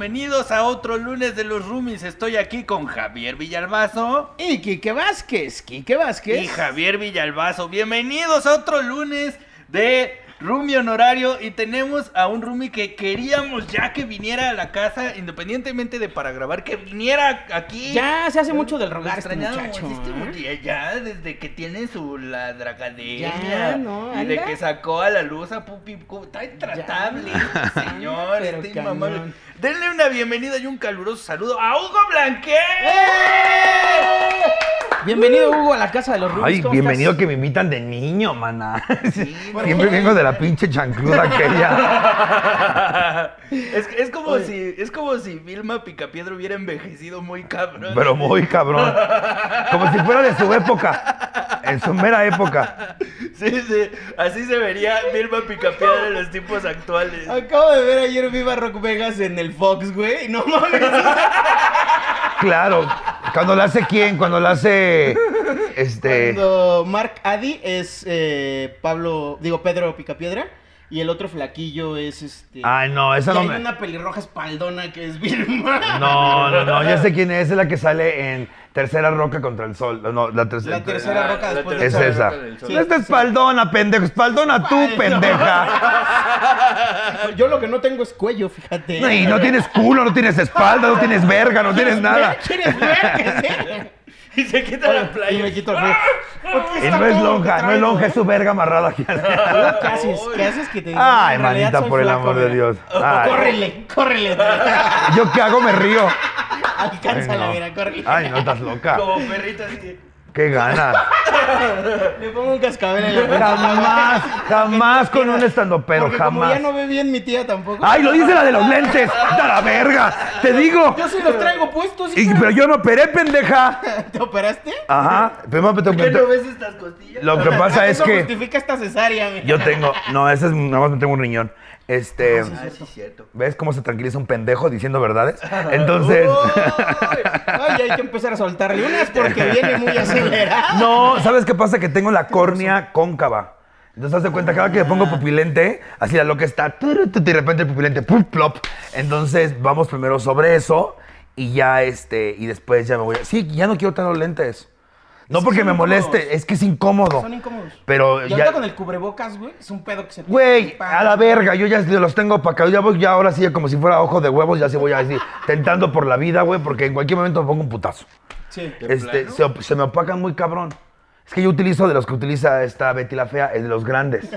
bienvenidos a otro lunes de los roomies. Estoy aquí con Javier Villalbazo Y Quique Vázquez, Quique Vázquez. y Javier Villalbazo. Bienvenidos a otro lunes de roomie honorario y tenemos a un roomie que queríamos ya que viniera a la casa, independientemente de para grabar, que viniera aquí. Ya se hace mucho del rogar este muchacho. este ¿eh? muchacho, ya desde que tiene su la dracademia y de que sacó a la luz a Pupi está intratable este señor inmamable. Denle una bienvenida y un caluroso saludo a Hugo Blanquet ¡Eh! Bienvenido Hugo a la casa de los Rubis. Ay, ¿cómo bienvenido estás? que me invitan de niño, maná. Sí, Siempre vengo de la pinche chancluda aquella. es, es como Oye. si es como si Vilma Picapiedra hubiera envejecido muy cabrón Pero muy cabrón. Como si fuera de su época. En su mera época. sí, sí, así se vería Vilma Picapiedra en los tiempos actuales Acabo de ver ayer Viva Rock Vegas en el Fox, güey. No mames. Claro. Cuando la hace quién, cuando la hace. Este. Cuando Mark Addy es eh, Pablo, digo Pedro Picapiedra. Y el otro flaquillo es este. Ay, no, esa y no hay me. una pelirroja espaldona que es Vilma. No, no, no, ya sé quién es, es la que sale en Tercera Roca contra el Sol. No, la tercera. La tercera roca la después Es del sol. esa. del sol. Sí. No es de espaldona, pendejo. Espaldona tú, Ay, no. pendeja. Yo lo que no tengo es cuello, fíjate. No, Y no tienes culo, no tienes espalda, no tienes verga, no tienes nada. ¿Quieres y se quita la Y playa me quito el frío. Y no es lonja, no es lonja, es su verga amarrada aquí. ¿Qué haces? ¿Qué haces que te Ay, manita, por el flaco, amor de. Dios. Ay. Córrele, córrele. ¿Yo qué hago? Me río. Alcánzala, Ay, no. mira, córrele. Ay, no estás loca. como perrito así Qué ganas. Le pongo un cascabel en la frente. Jamás, jamás con un estandopero, Porque como ya jamás. no ve bien mi tía tampoco. Ay, lo dice la de los lentes. ¡Da la verga! Te digo. Yo sí los traigo puestos. Y- pero yo me operé, pendeja. ¿Te operaste? Ajá. Pero me- ¿Qué no ves estas costillas? Lo que pasa es Eso que justifica esta cesárea. mira. yo tengo. No, ese es nada más me tengo un riñón. Este. Ah, sí, cierto. ¿Ves cómo se tranquiliza un pendejo diciendo verdades? Entonces. Ay, hay que empezar a soltarle unas porque viene muy acelerado. No, ¿sabes qué pasa? Que tengo la córnea cóncava. Entonces, haz de cuenta, cada que me pongo pupilente, así la loca está, tu, de repente el pupilente, pum, plop. Entonces, vamos primero sobre eso y ya, este, y después ya me voy a... Sí, ya no quiero tener los lentes. No Es que porque me moleste, es que es incómodo. Son incómodos. Pero Y ya... con el cubrebocas, güey, es un pedo que se te Güey, a la verga, yo ya los tengo para acá. Ya voy, ya ahora sí, como si fuera ojo de huevos, ya sí voy a decir, tentando por la vida, güey, porque en cualquier momento me pongo un putazo. Sí. Este, se, se me opacan muy cabrón. Es que yo utilizo de los que utiliza esta Betty la Fea, el de los grandes.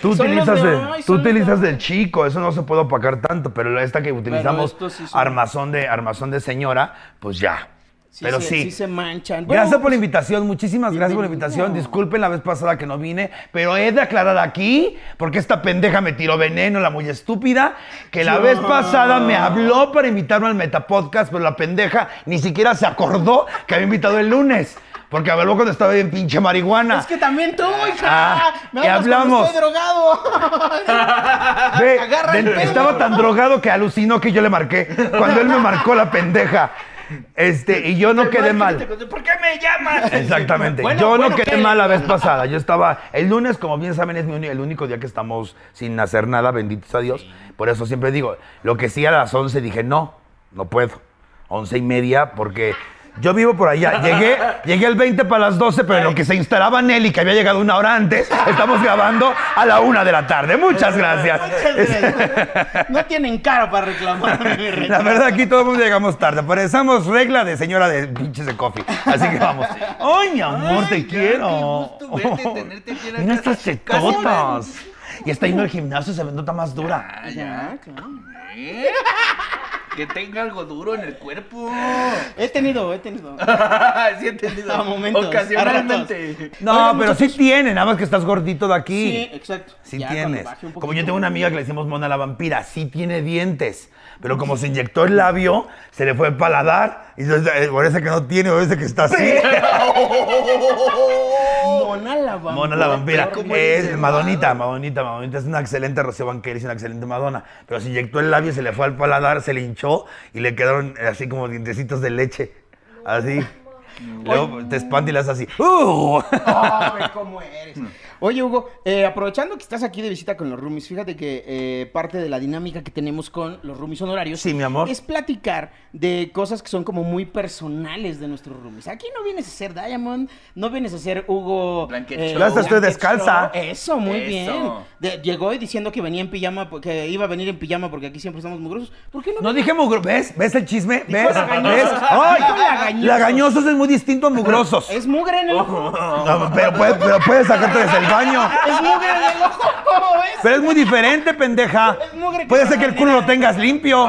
Tú utilizas, de tú utilizas de del chico, eso no se puede opacar tanto, pero esta que utilizamos, sí armazón, de, armazón de señora, pues ya. Sí pero se- sí. sí se manchan. Gracias por la invitación, muchísimas gracias por la invitación. Disculpen la vez pasada que no vine, pero he de aclarar aquí, porque esta pendeja me tiró veneno, la muy estúpida, que la Yo- vez pasada me habló para invitarme al Metapodcast, pero la pendeja ni siquiera se acordó que había invitado el lunes, porque habló cuando estaba bien pinche marihuana. Es que también tú, hija. Ah, me y hablamos. Estoy drogado. Ve, agarra el pedo. estaba tan drogado que alucinó que yo le marqué, cuando él me marcó la pendeja. Este, y yo no quedé mal. ¿Por qué me llamas? Exactamente. Bueno, Yo bueno, no quedé ¿qué? mal la vez pasada. Yo estaba. El lunes, como bien saben, es mi el único día que estamos sin hacer nada, benditos a Dios. Por eso siempre digo, lo que sí a las 11 dije, no, no puedo. 11 y media, porque yo vivo por allá. Llegué, llegué el 20 para las 12, pero en lo que se instalaba Nelly, que había llegado una hora antes, estamos grabando a la una de la tarde. Muchas gracias. no tienen cara para rechazo. La verdad, aquí todo el mundo llegamos tarde. Parecemos regla de señora de pinches de coffee. Así que vamos. ¡Ay, mi amor, te Ay, quiero! qué gusto verte, tenerte aquí en la Mira casa. estas chetotas. Y está yendo al gimnasio, se ve nota más dura. Ah, ya. Ya, claro. Que tenga algo duro en el cuerpo. He tenido, he tenido. sí, he entendido. A momentos, Ocasionalmente. No, pero muchachos. sí tiene, nada más que estás gordito de Sí, aquí. exacto. Sí Ya cuando tienes. Como yo tengo una amiga que le decimos Mona la vampira, sí tiene dientes. Pero como se inyectó el labio, se le fue el paladar. Y entonces, eh, parece que no tiene, parece que está así. Mona la vampira. Mona la vampira. ¿Cómo Es? Madonita, Madonita, Madonita. Es una excelente Rocío Banquera, es una excelente Madonna. Pero se inyectó el labio, se le fue al paladar, se le hinchó y le quedaron eh, así como dientecitos de leche. Así. Luego te espanta y le haces así. ¡Uh! Ay, ¿cómo eres? Oye, Hugo, eh, aprovechando que estás aquí de visita con los roomies, fíjate que eh, parte de la dinámica que tenemos con los roomies honorarios Sí, mi amor. es platicar de cosas que son como muy personales de nuestros roomies. Aquí no vienes a ser Diamond, no vienes a ser Hugo. Blanket eh, estoy descalza. Eso, muy Eso. bien. De- llegó y diciendo que venía en pijama, que iba a venir en pijama porque aquí siempre estamos mugrosos. ¿Por qué no? No dije mugro. ¿Ves? ¿Ves el chisme? ¿Ves? ¿Ves? ¡Ay! Lagañosos. Lagañosos es muy distinto a mugrosos. Es mugre en el ojo. No, pero, puedes, pero puedes sacarte desde el baño. Es mugre en el ojo. ¿Cómo ves? Pero es muy diferente, pendeja. Es mugre que Puede se ser que el culo lo tengas limpio.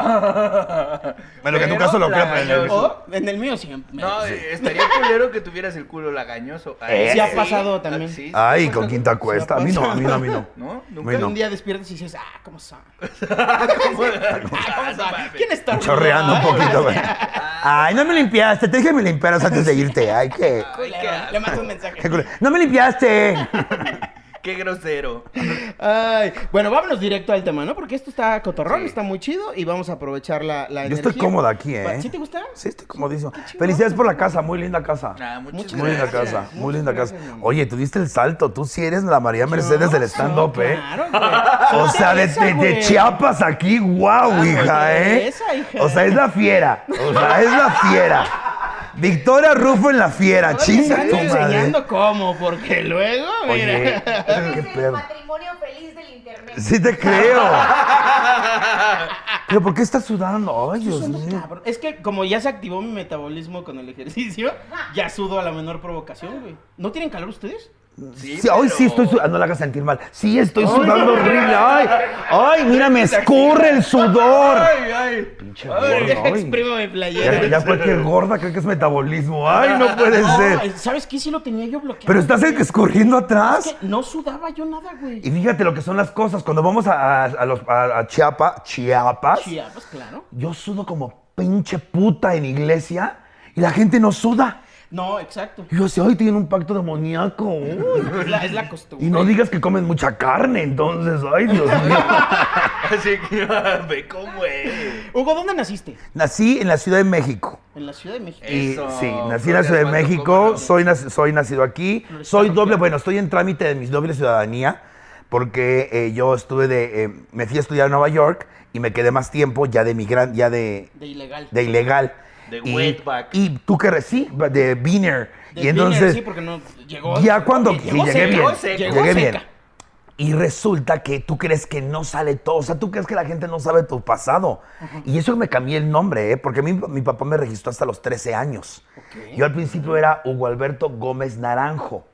Bueno, que en tu caso lo creo, pero en el- lagañoso. O en el mío siempre. No, estaría culero que tuvieras el culo lagañoso. Eh, Sí ha pasado también. Sí, sí Ay, con quinta cuesta. A mí no, a mí no, a mí no. ¿No? ¿Nunca? no. Un día despiertas y dices, ah, ¿cómo son? Ah, ¿Cómo? ¿Cómo son? ¿Quién está Chorreando un poquito, güey. Ay, no me limpiaste. Te dije que me limpiaras antes de irte. Ay, qué. Le mando un mensaje. No me limpiaste. Qué grosero. Ay, bueno, vámonos directo al tema, ¿no? Porque esto está cotorrón, Sí. está muy chido y vamos a aprovechar la, la Yo estoy cómoda aquí, ¿eh? ¿Sí te gusta? Sí, estoy comodísimo. Felicidades por la casa, muy linda casa. Ah, muchas Muy linda casa, muy Muchas linda gracias, casa. Oye, tú diste el salto, tú sí eres la María Mercedes del stand-up, ¿eh? Claro, güey. O sea, de, de-. Chiapas aquí, wow, hija, ¿eh? Teresa, hija. O sea, es la fiera. O sea, es la fiera. Victoria Rufo en la fiera, chinga tu madre. enseñando cómo, porque luego, mira. Oye, Eres qué el pedo. matrimonio feliz del internet. Sí te creo. Pero ¿por qué estás sudando? Ay, Dios mío. cabrón. Es que como ya se activó mi metabolismo con el ejercicio, ya sudo a la menor provocación, güey. ¿No tienen calor ustedes? Sí, Sí, estoy sudando, no la hagas sentir mal. Sí, estoy sudando horrible. Ay, ay, mira, me escurre el sudor. Ay, ay. Pinche Deja ay. mi Ya, playera. ya cualquier gorda cree que es metabolismo. Ay, no puede No, ser. ¿Sabes qué? Sí lo tenía yo bloqueado. Pero estás escurriendo atrás. Es que no sudaba yo nada, güey. Y fíjate lo que son las cosas. Cuando vamos a, a- a los, a, a Chiapa- Chiapas, Chiapas, claro. yo sudo como pinche puta en iglesia y la gente no suda. No, exacto. Y yo decía, ay, tienen un pacto demoníaco. Uy. Es la, es la costumbre. Y no digas que comen mucha carne, entonces, ay, Dios mío. Así que ve cómo es. Hugo, ¿dónde naciste? Nací en la Ciudad de México. En la Ciudad de México. Y, Eso, sí, nací en la Ciudad de México, soy, nac- soy nacido aquí, soy doble, bueno, estoy en trámite de mi doble ciudadanía, porque eh, yo estuve de, eh, me fui a estudiar a Nueva York y me quedé más tiempo ya de migrante, ya de, De ilegal. de ilegal. De y, wetback. Y tú que sí, de Beaner. De y entonces, Viner, sí, porque no llegó. ya cuando llegó sí, llegué seca, bien, llegó seca. llegué seca. bien. Y resulta que tú crees que no sale todo, o sea, tú crees que la gente no sabe tu pasado. Y eso me cambié el nombre, ¿eh? porque mi, mi papá me registró hasta los 13 años. Ok. Yo al principio era Hugo Alberto Gómez Naranjo,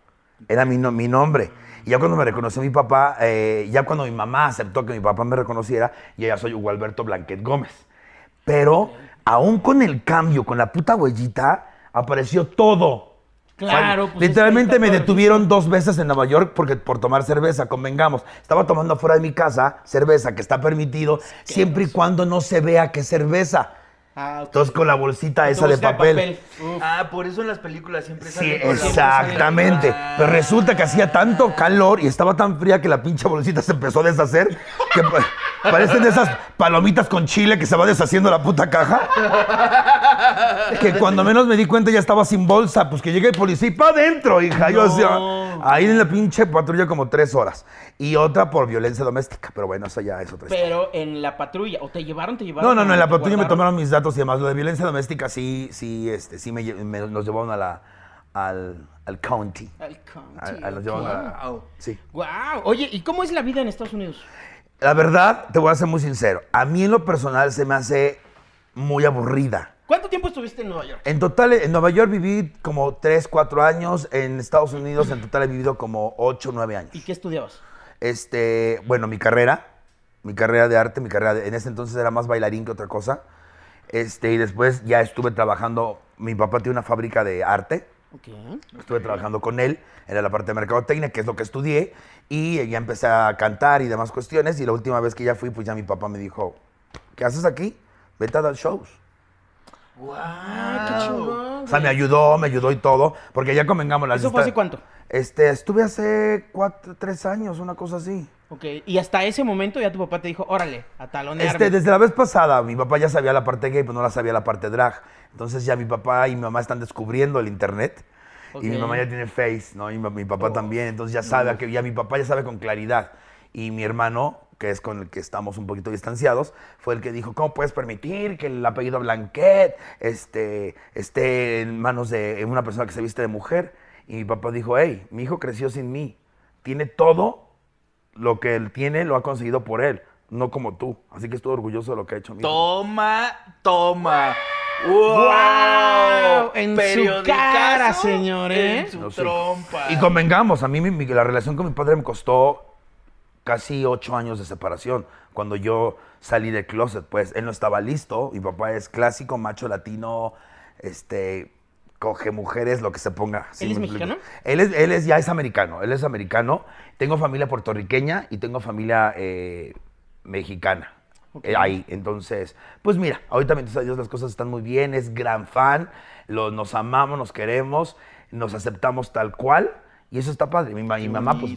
era mi, no- mi nombre. Y ya cuando me reconoció mi papá, eh, ya cuando mi mamá aceptó que mi papá me reconociera, yo ya soy Hugo Alberto Blanquet Gómez. Pero aún con el cambio, con la puta huellita, apareció todo. Claro, O sea, pues, Literalmente me detuvieron dos veces en Nueva York porque por tomar cerveza, convengamos. Estaba tomando fuera de mi casa cerveza, que está permitido, siempre y cuando no se vea que cerveza. Ah, ok. Entonces con la bolsita esa de papel. Uf. Ah, por eso en las películas siempre Sí, la exactamente. bolsa. Pero resulta que hacía tanto calor y estaba tan fría que la pinche bolsita se empezó a deshacer. Que pa- parecen esas palomitas con chile que se va deshaciendo la puta caja. Que cuando menos me di cuenta ya estaba sin bolsa. Pues que llegue el policía y pa' adentro, hija. Yo No. hacía ahí en la pinche patrulla como tres horas. Y otra por violencia doméstica. Pero bueno, eso ya es otra historia. Pero en la patrulla, o te llevaron, te llevaron. No, no, no, en la patrulla me guardaron? tomaron mis datos y demás. Lo de violencia doméstica sí, sí, este, sí me, me- nos llevaron a la, al, al county. Al county, A- a- nos llevaron a- Wow. sí. Wow. Oye, ¿y cómo es la vida en Estados Unidos? La verdad, te voy a ser muy sincero. A mí en lo personal se me hace muy aburrida. ¿Cuánto tiempo estuviste en Nueva York? En total, en Nueva York viví como 3, 4 años. En Estados Unidos, en total, he vivido como 8, 9 años. ¿Y qué estudiabas? Este, bueno, mi carrera, mi carrera de arte, mi carrera de- en ese entonces era más bailarín que otra cosa. Este, y después ya estuve trabajando, mi papá tiene una fábrica de arte, Ok. estuve trabajando con él, era la parte de mercadotecnia, que es lo que estudié, y ya empecé a cantar y demás cuestiones, y la última vez que ya fui, pues ya mi papá me dijo, ¿qué haces aquí? Vete a dar shows. Wow. Qué chingón. O sea, me ayudó, me ayudó y todo, porque ya convengamos las ¿Eso fue hace cuánto? Este, estuve hace cuatro, tres años, una cosa así. Ok, y hasta ese momento ya tu papá te dijo, órale, a talonearme. Este, desde la vez pasada, mi papá ya sabía la parte gay, pero no la sabía la parte drag. Entonces ya mi papá y mi mamá están descubriendo el internet. Y mi mamá ya tiene face, ¿no? Y mi, mi papá Oh. también. Entonces ya sabe, que ya mi papá ya sabe con claridad. Y mi hermano, que es con el que estamos un poquito distanciados, fue el que dijo, ¿cómo puedes permitir que el apellido Blanquet este, esté en manos de una persona que se viste de mujer? Y mi papá dijo, hey, mi hijo creció sin mí. Tiene todo lo que él tiene, lo ha conseguido por él, no como tú. Así que estoy orgulloso de lo que ha hecho mi hijo. Toma, toma. ¡Wow! En su cara, señor, ¿eh? En su No, sí. trompa. Y convengamos, a mí mi- mi- la relación con mi padre me costó casi ocho años de separación. Cuando yo salí del closet, pues él no estaba listo. Mi papá es clásico, macho latino, este, coge mujeres, lo que se ponga. ¿sí ¿Él es me explico? mexicano? Él es, él es ya es americano, él es americano. Tengo familia puertorriqueña y tengo familia eh, mexicana. Eh, ahí, entonces, pues mira, ahorita a Dios las cosas están muy bien, es gran fan, lo- nos amamos, nos queremos, nos aceptamos tal cual y eso está padre. Mi, mamá, pues,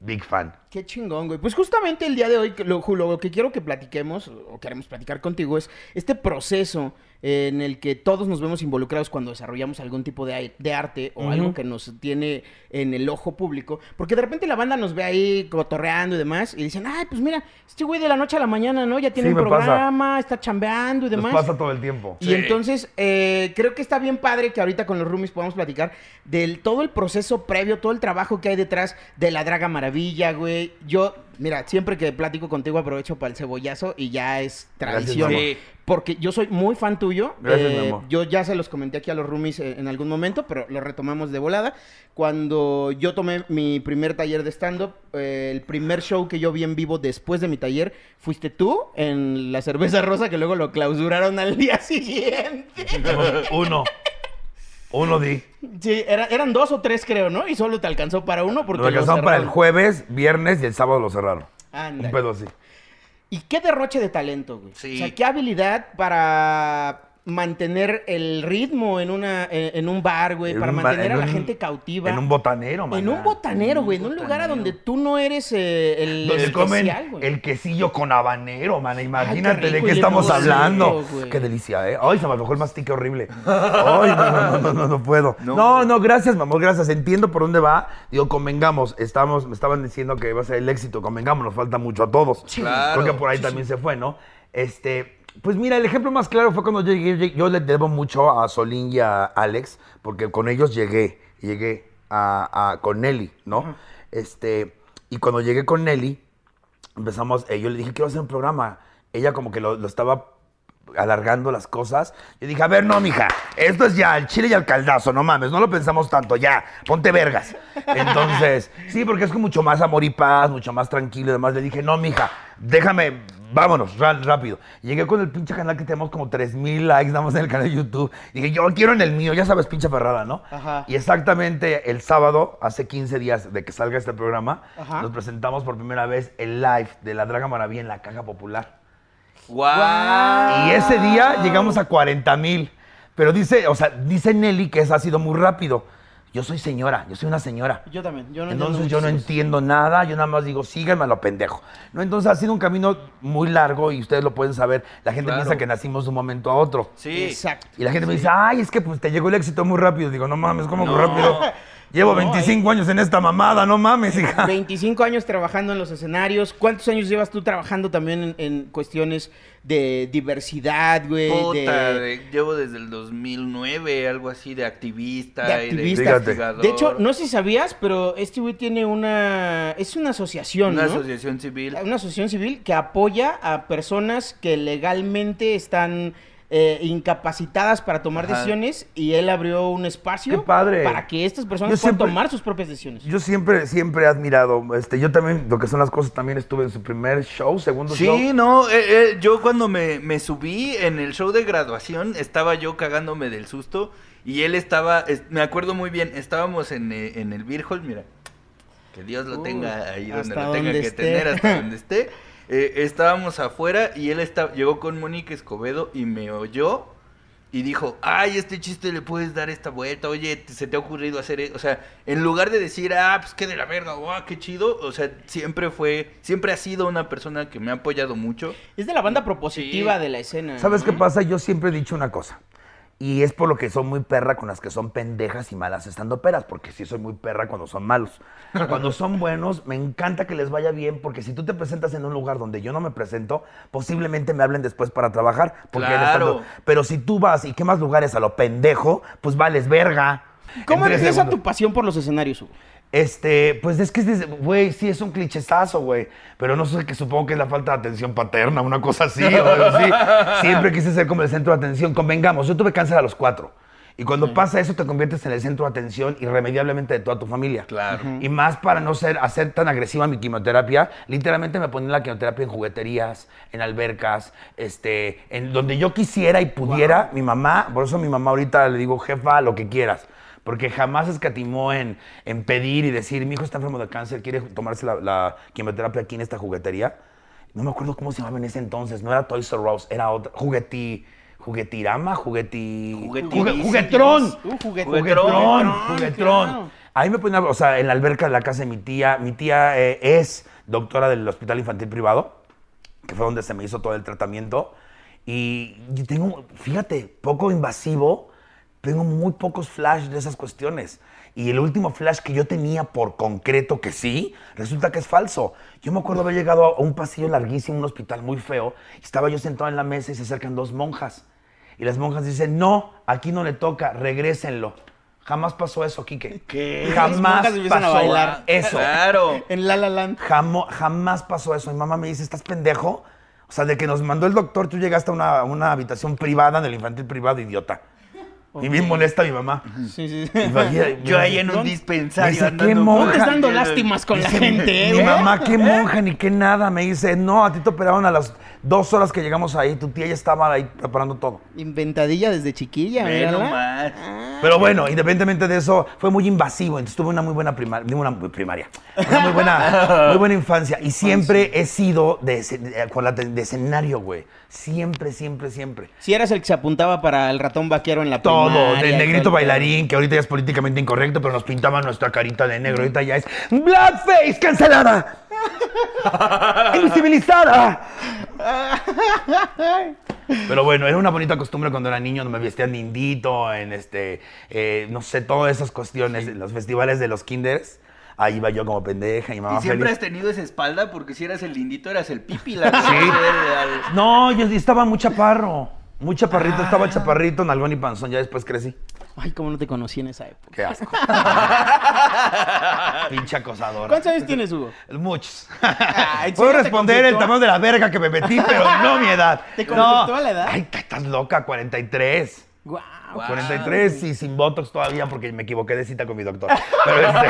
big fan. Qué chingón, güey. Pues justamente el día de hoy, lo, lo que quiero que platiquemos, o queremos platicar contigo, es este proceso en el que todos nos vemos involucrados cuando desarrollamos algún tipo de, de arte o algo que nos tiene en el ojo público. Porque de repente la banda nos ve ahí cotorreando y demás y dicen, ay, pues mira, este güey de la noche a la mañana, ¿no? Ya tiene Sí, un pasa. programa, está chambeando y Nos demás. pasa todo el tiempo. Y Sí. entonces, eh, creo que está bien padre que ahorita con los roomies podamos platicar del todo el proceso previo, todo el trabajo que hay detrás de la Draga Maravilla, güey. Yo, mira, siempre que platico contigo aprovecho para el cebollazo y ya es tradición. Sí, Porque yo soy muy fan tuyo. Gracias, Eh, mi amor. Yo ya se los comenté aquí a los roomies eh, en algún momento, pero lo retomamos de volada. Cuando yo tomé mi primer taller de stand-up, eh, el primer show que yo vi en vivo después de mi taller, fuiste tú en la cerveza rosa, que luego lo clausuraron al día siguiente. Uno. Uno di. Sí, era- eran dos o tres, creo, ¿no? Y solo te alcanzó para uno porque Lo alcanzaron para el jueves, viernes y el sábado lo cerraron. Ándale. Un pedo así. ¿Y qué derroche de talento, güey? Sí. O sea, qué habilidad para mantener el ritmo en una en, en un bar, güey, En para mantener en a la un- gente cautiva. En un botanero, man. En un botanero, güey, en un lugar a donde tú no eres eh, el Donde comen especial, güey. el quesillo con habanero, man. Imagínate qué de qué estamos hablando. güey. Qué delicia, ¿eh? Ay, se me antojó el mastique horrible. Ay, no, no, no, no, puedo. No. No, no, gracias, mi amor, gracias. Entiendo por dónde va. Digo, convengamos. Estamos, me estaban diciendo que iba a ser el éxito. Convengamos, nos falta mucho a todos. Claro. Creo que por ahí también se fue, ¿no? Este, pues mira, el ejemplo más claro fue cuando yo llegué. Yo le debo mucho a Solín y a Alex, porque con ellos llegué. Llegué a, a- con Nelly, ¿no? Este, y cuando llegué con Nelly, empezamos, eh, yo le dije, quiero hacer un programa. Ella como que lo, lo estaba alargando las cosas. Yo dije, a ver, no, mija, esto es ya el chile y al caldazo, no mames, no lo pensamos tanto, ya, ponte vergas. Entonces, sí, porque es con mucho más amor y paz, mucho más tranquilo y demás. Le dije, no, mija, déjame, vámonos, rápido. Llegué con el pinche canal que tenemos como 3000 likes, nada más en el canal de YouTube. Dije, yo quiero en el mío, ya sabes, pinche ferrada, ¿no? Ajá. Y exactamente el sábado, hace 15 días de que salga este programa, Ajá. nos presentamos por primera vez el live de la Draga Maravilla en la Caja Popular. ¡Guau! Y ese día llegamos a 40 mil. Pero dice, o sea, dice Nelly que eso ha sido muy rápido. Yo soy señora, yo soy una señora. Yo también, yo no Entonces yo no entiendo nada, yo nada más digo, síganme a lo pendejo. ¿No? Entonces ha sido un camino muy largo y ustedes lo pueden saber. La gente Claro. piensa que nacimos de un momento a otro. Sí. Exacto. Y la gente me dice, ay, es que pues te llegó el éxito muy rápido. Digo, no mames, ¿cómo muy No. rápido? Llevo No, 25 años en esta mamada, no mames, hija. 25 años trabajando en los escenarios. ¿Cuántos años llevas tú trabajando también en, en cuestiones de diversidad, güey? Puta, de, de- llevo desde el 2009, algo así, de activista. de y activista. Fíjate. investigador. De hecho, no sé si sabías, pero este güey tiene una... Es una asociación, Una ¿no? asociación civil. Una asociación civil que apoya a personas que legalmente están eh, incapacitadas para tomar Ajá. decisiones y él abrió un espacio Qué padre. para que estas personas Yo puedan siempre- tomar sus propias decisiones. Yo siempre, siempre he admirado, este, yo también, lo que son las cosas, también estuve en su primer show, segundo show. Sí, no, eh, eh, yo cuando me, me subí en el show de graduación, estaba yo cagándome del susto y él estaba, es- me acuerdo muy bien, estábamos en, en el Beer Hall, mira, que Dios lo Uy, tenga ahí donde lo tenga donde que esté. tener, hasta donde esté. Eh, estábamos afuera y él está, llegó con Mónica Escobedo y me oyó y dijo, ay, este chiste le puedes dar esta vuelta, oye, se te ha ocurrido hacer, e-". o sea, en lugar de decir, ah, pues qué de la verga, guau, qué chido, o sea, siempre fue, siempre ha sido una persona que me ha apoyado mucho. Es de la banda propositiva Sí. de la escena. ¿Sabes ¿no? qué pasa? Yo siempre he dicho una cosa. Y es por lo que son muy perra con las que son pendejas y malas estando peras, porque sí soy muy perra cuando son malos. Cuando son buenos, me encanta que les vaya bien, porque si tú te presentas en un lugar donde yo no me presento, posiblemente me hablen después para trabajar. Porque Claro. estando- Pero si tú vas y quemas lugares a lo pendejo, pues vales verga. ¿Cómo empieza segundos. tu pasión por los escenarios, Hugo? Este, pues es que, güey, sí es un clichezazo, güey. Pero no sé, que supongo que es la falta de atención paterna, una cosa así. o algo así. Siempre quise ser como el centro de atención. Convengamos, yo tuve cáncer a los cuatro. Y cuando pasa eso, te conviertes en el centro de atención irremediablemente de toda tu familia. Claro. Y más para no ser, hacer tan agresiva mi quimioterapia, literalmente me ponían la quimioterapia en jugueterías, en albercas, este, en donde yo quisiera y pudiera. Mi mamá, por eso mi mamá ahorita le digo, jefa, lo que quieras. Porque jamás escatimó en, en pedir y decir, mi hijo está enfermo de cáncer, quiere tomarse la, la quimioterapia aquí en esta juguetería. No me acuerdo cómo se llamaba en ese entonces, no era Toys R Us, era otra, jugueti, juguetirama, jugueti... Jugueti- jugue- juguetrón. Juguet- Juguetrón, Juguetrón, juguetrón. Ahí me ponía, o sea, en la alberca de la casa de mi tía. Mi tía eh, es doctora del Hospital Infantil Privado, que fue donde se me hizo todo el tratamiento. Y yo tengo, fíjate, poco invasivo, tengo muy pocos flash de esas cuestiones. Y el último flash que yo tenía por concreto que sí, resulta que es falso. Yo me acuerdo haber llegado a un pasillo larguísimo, un hospital muy feo, y estaba yo sentado en la mesa y se acercan dos monjas. Y las monjas dicen, no, aquí no le toca, regrésenlo. Jamás pasó eso, Quique. ¿Qué? Jamás empiezan a pasó bailar. eso. Claro. En La La Land. Jamo- jamás pasó eso. Mi mamá me dice, ¿estás pendejo? O sea, de que nos mandó el doctor, tú llegaste a una, una habitación privada del infantil privado, idiota. Y bien molesta mi mamá. Sí, sí. Imagina- Yo ahí en un dispensario Dice, andando ¿qué monja? ¿Dónde ahí, estás dando lástimas con la gente, Mi eh? mamá, qué monja ni qué nada. Me dice, no, a ti te operaron a las dos horas que llegamos ahí. Tu tía ya estaba ahí preparando todo. Inventadilla desde chiquilla, mírala. nomás. Pero bueno, independientemente de eso, fue muy invasivo. Entonces tuve una muy buena primaria, una muy primaria, una muy buena, muy buena infancia. Y siempre he sido de, de escenario, güey. Siempre, siempre, siempre. Si eras el que se apuntaba para el ratón vaquero en la Todo, primaria, del todo negrito bailarín, que ahorita ya es políticamente incorrecto, pero nos pintaban nuestra carita de negro. Ahorita ya es Blackface cancelada. Invisibilizada. Pero bueno, era una bonita costumbre cuando era niño, me vestían de indito, en este, eh, no sé, todas esas cuestiones, en los festivales de los kinders. Ahí iba yo como pendeja y mamá Y siempre has tenido esa espalda porque si eras el lindito eras el pipi, la Sí. Al- No, yo estaba muy chaparro. Muy chaparrito, estaba chaparrito, nalgón y panzón, ya después crecí. Ay, cómo no te conocí en esa época. Qué asco. Pinche acosadora. ¿Cuántos años tienes, Hugo? Muchos. Ay, ¿en Puedo responder el tamaño de la verga que me metí, pero no mi edad. ¿Te no. conflictúa la edad? Ay, estás loca, 43. Guau. 43 y sin botox todavía porque me equivoqué de cita con mi doctor. Pero, este,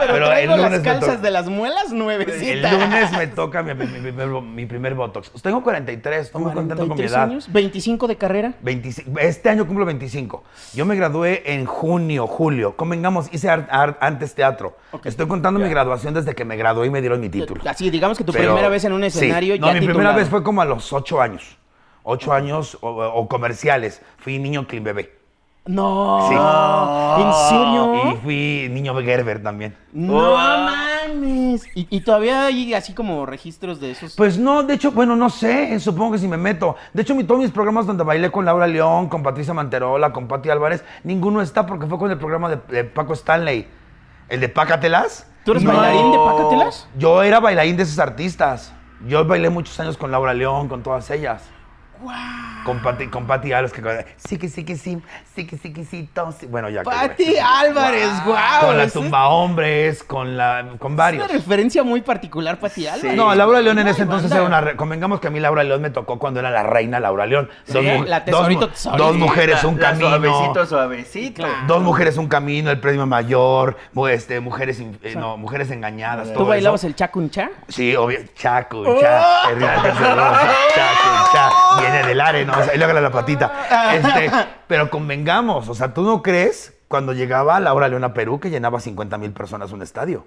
Pero, pero el las lunes me calzas de las muelas el nuevecitas. lunes me toca mi, mi- mi primer, mi primer botox. Tengo 43, estoy muy contento con mi 43 edad. años, 25 de carrera. 25 este año cumplo 25. Yo me gradué en junio, julio. Convengamos, hice antes teatro. Estoy contando mi graduación desde que me gradué y me dieron mi título. Así, digamos que tu Pero- primera vez en un sí. escenario No, ya mi primera vez fue como a los 8 años. 8 años o, o comerciales. Fui niño clean bebé. No. Sí. ¿En serio? Y fui niño Gerber también. No Oh. mames. ¿Y, y todavía hay así como registros de esos. Pues no, de hecho, bueno, no sé, supongo que si me meto. De hecho, mi, todos mis programas donde bailé con Laura León, con Patricia Manterola, con Pati Álvarez, ninguno está porque fue con el programa de, de Paco Stanley. El de Pácatelas. ¿Tú eres No. bailarín de Pácatelas? Yo era bailarín de esos artistas. Yo bailé muchos años con Laura León, con todas ellas. Con Pati, con Pati Álvarez, que sí, que sí, que sí, sí, que sí, que sí, sí. Bueno, ya. Pati. Álvarez, guau. Con la es- tumba hombres, con la, con Es varios. una referencia muy particular, Pati Álvarez. No, Laura León en Ay, ese entonces banda. era una... re- Convengamos que a mí Laura León me tocó cuando era la reina Laura León. Sí, mu- la tesorito, dos tesorito. dos mujeres, un La- la camino. Suavecito, suavecito. Claro. Dos mujeres, un camino, el premio mayor, este, mujeres, eh, no, mujeres engañadas. ¿Tú todo bailabas eso. el chacuncha? Sí, obvio. Chacu, cha. el Viene del are, ¿no? O sea, y luego la patita. Este, pero convengamos, o sea, ¿tú no crees cuando llegaba Laura León a Perú que llenaba 50 mil personas un estadio?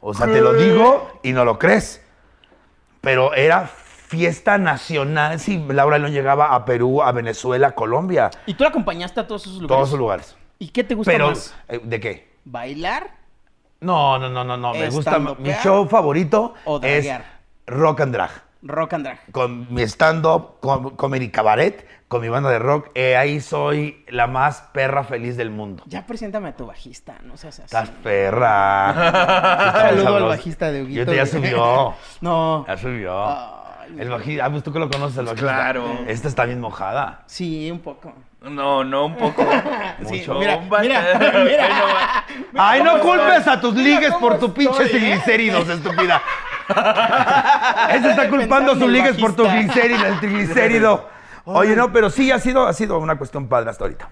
O sea, te lo digo y no lo crees. Pero era fiesta nacional. Sí, Laura León llegaba a Perú, a Venezuela, a Colombia, ¿Y tú la acompañaste a todos esos lugares? todos esos lugares. ¿Y qué te gusta Pero, más? eh, ¿de qué? ¿Bailar? No, no, no, no, no. Me gusta. Mi ¿Estandopear show favorito o es rock and drag. Rock and drag. Con mi stand-up, con comedy cabaret, con mi banda de rock. eh, ahí soy la más perra feliz del mundo. Ya preséntame a tu bajista, no seas así. Estás perra. Saludo al bajista de Huguito. Ya subió. No. Ya subió. El bajista. Ah, pues tú que lo conoces, el bajista. Claro. Esta está bien mojada. Sí, un poco. No, no, un poco. Sí, Mucho. mira, mira, mira. Ay, no culpes a tus ligues cómo por tu pinche ¿eh? triglicéridos, estúpida. Este está culpando Pensando sus ligues por tu bajista. glicérido, el triglicérido. Oye, no, pero sí ha sido, ha sido una cuestión padre hasta ahorita.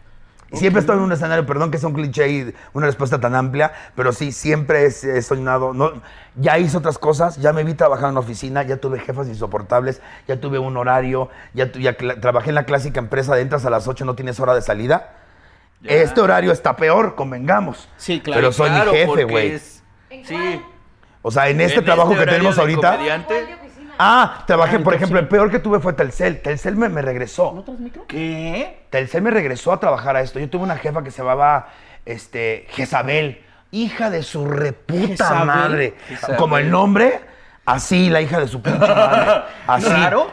Siempre estoy en un escenario, perdón que sea un cliché y una respuesta tan amplia, pero sí, siempre he, soñado. No, ya hice otras cosas, ya me vi trabajar en una oficina, ya tuve jefas insoportables, ya tuve un horario, ya, tu- ya trabajé en la clásica empresa de entras a las 8, no tienes hora de salida. Ya. Este horario está peor, convengamos. Sí, claro. Pero soy Claro, mi jefe, güey. es- ¿En Sí. O sea, en este En trabajo este que tenemos ahorita. comediante. ¿Cuál de oficina? Ah, trabajé, Ah, por ejemplo, el peor que tuve fue Telcel. Telcel me, me regresó. ¿No traes micro? ¿Qué? Telcel me regresó a trabajar a esto. Yo tuve una jefa que se llamaba este, Jezabel. Hija de su reputa Jezabel. madre. Jezabel. Como el nombre, así la hija de su pinche madre. Así. ¿Raro?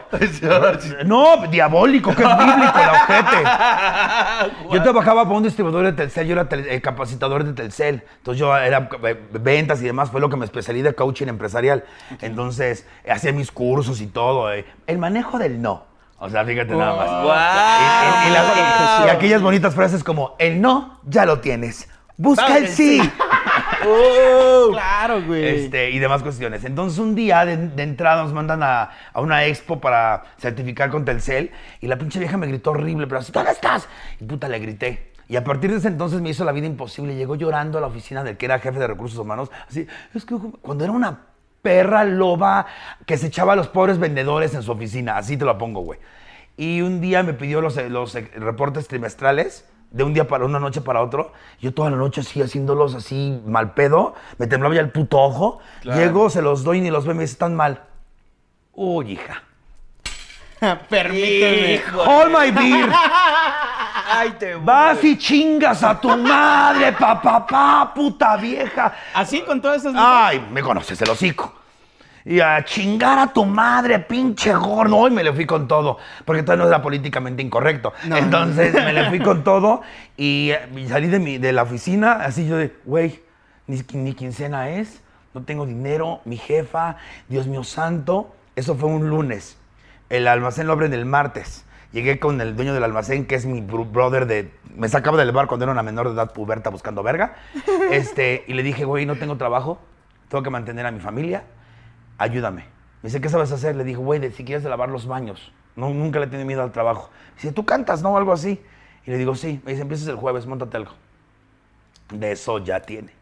No, diabólico, que es bíblico el ojete. Yo trabajaba para un distribuidor de Telcel, yo era tel- el capacitador de Telcel. Entonces yo era eh, ventas y demás, fue lo que me especialicé de coaching empresarial. Entonces hacía mis cursos y todo. eh. El manejo del no. O sea, fíjate nada más. Guau. Y, y- y las- y- y aquellas bonitas frases como, el no, ya lo tienes. Busca el sí. Claro, güey. Este, y demás cuestiones. Entonces, un día de, de entrada nos mandan a, a una expo para certificar con Telcel y la pinche vieja me gritó horrible, pero así, ¿dónde estás? Y puta, le grité. Y a partir de ese entonces me hizo la vida imposible. Llegó llorando a la oficina del que era jefe de recursos humanos. Así, es que cuando era una perra loba que se echaba a los pobres vendedores en su oficina. Así te lo pongo, güey. Y un día me pidió los, los reportes trimestrales de un día para una noche para otro. Yo toda la noche así haciéndolos así mal pedo. Me temblaba ya el puto ojo. Claro. Llego, se los doy ni los ve, me dice, están mal. Uy, hija. Permíteme. Hijo. Hold my beer. Ay, te voy. Vas y chingas a tu madre, papá, pa, puta vieja. Así con todas esas. Ay, me conoces el hocico. Y a chingar a tu madre, pinche gordo. Hoy me le fui con todo, porque todavía no era políticamente incorrecto. No. Entonces me le fui con todo y, salí de, mi, de la oficina así yo de, güey, ni, ni quincena es, no tengo dinero, mi jefa, Dios mío santo. Eso fue un lunes. El almacén lo abren el martes. Llegué con el dueño del almacén, que es mi bro- brother de... Me sacaba del bar cuando era una menor de edad puberta buscando verga. Este, y le dije, güey, no tengo trabajo, tengo que mantener a mi familia, ayúdame. Me dice, ¿qué sabes hacer? Le dije, güey, si quieres de lavar los baños. No, nunca le he tenido miedo al trabajo. Dice, ¿tú cantas, no? Algo así. Y le digo, sí. Me dice, empiezas el jueves, montate algo. De eso ya tiene.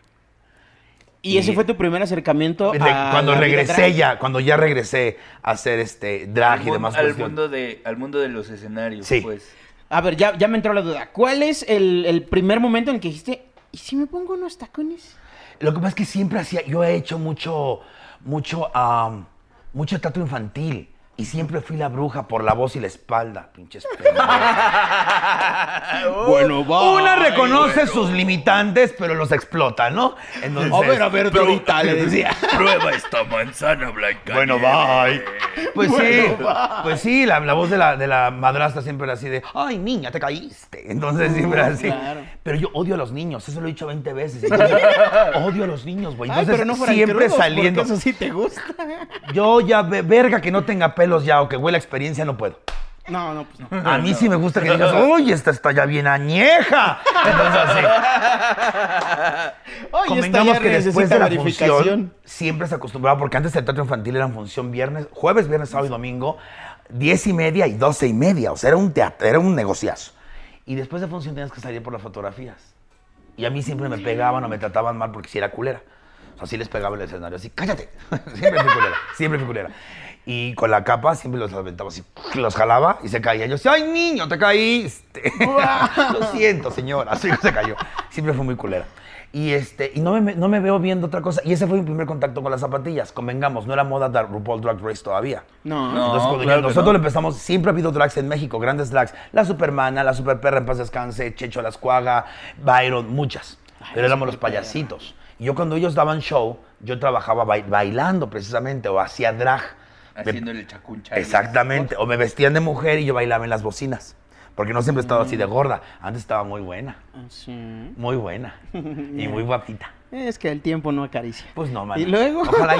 Y ese fue tu primer acercamiento a cuando la vida regresé drag. ya, cuando ya regresé a hacer este drag al, y demás al mundo de al mundo de los escenarios, Sí. pues. A ver, ya, ya me entró la duda. ¿Cuál es el, el primer momento en el que dijiste, ¿y si me pongo unos tacones? Lo que pasa es que siempre hacía, yo he hecho mucho, mucho, am, mucho trato infantil. Y siempre fui la bruja por la voz y la espalda, pinches pendejos. Bueno, va. Una reconoce sus limitantes, pero los explota, ¿no? Entonces, A ver, a ver, le decía. Prueba esta manzana blanca. Bueno, bye. Pues sí, pues sí, la, la voz de la, de la madrastra siempre era así de, ay, niña, te caíste. Entonces siempre era así. claro. Pero yo odio a los niños, eso lo he dicho 20 veces. Entonces, odio a los niños, güey. Ay, Entonces pero no fueran siempre crudos, saliendo. eso sí te gusta. Yo ya, ve- verga que no tenga pelos ya o que huela a experiencia, no puedo. No, no, pues no. A mí sí me gusta que digas, uy, esta está ya bien añeja. Entonces así. Oye, Convengamos que después de la función siempre se acostumbraba, porque antes el teatro infantil era en función viernes, jueves, viernes, sábado y domingo, diez y media y doce y media. O sea, era un teatro, era un negociazo. Y después de función tenías que salir por las fotografías. Y a mí siempre me pegaban o me trataban mal porque si era culera. O sea, sí les pegaba el escenario así, cállate. siempre fui culera, siempre fui culera. Y con la capa siempre los aventaba así, los jalaba y se caía. Yo decía, ¡ay, niño, te caíste! Lo siento, señora. Así que se cayó. Siempre fue muy culera. Y, este, y no, me, no me veo viendo otra cosa. Y ese fue mi primer contacto con las zapatillas. Convengamos, no era moda dar RuPaul Drag Race todavía. No. No. Entonces, cuando claro nosotros no. empezamos, siempre ha habido drags en México, grandes drags. La Supermana, la Superperra en paz descanse, Checho Lascuaga, Byron, muchas. Pero éramos los payasitos. Y yo cuando ellos daban show, yo trabajaba bai- bailando precisamente, o hacía drag. El chacuncha. Exactamente. O me vestían de mujer y yo bailaba en las bocinas. Porque no siempre he estado así de gorda. Antes estaba muy buena. Ah, Sí. Muy buena. Y muy guapita. Es que el tiempo no acaricia. Pues no, man. ¿Y luego? Ojalá,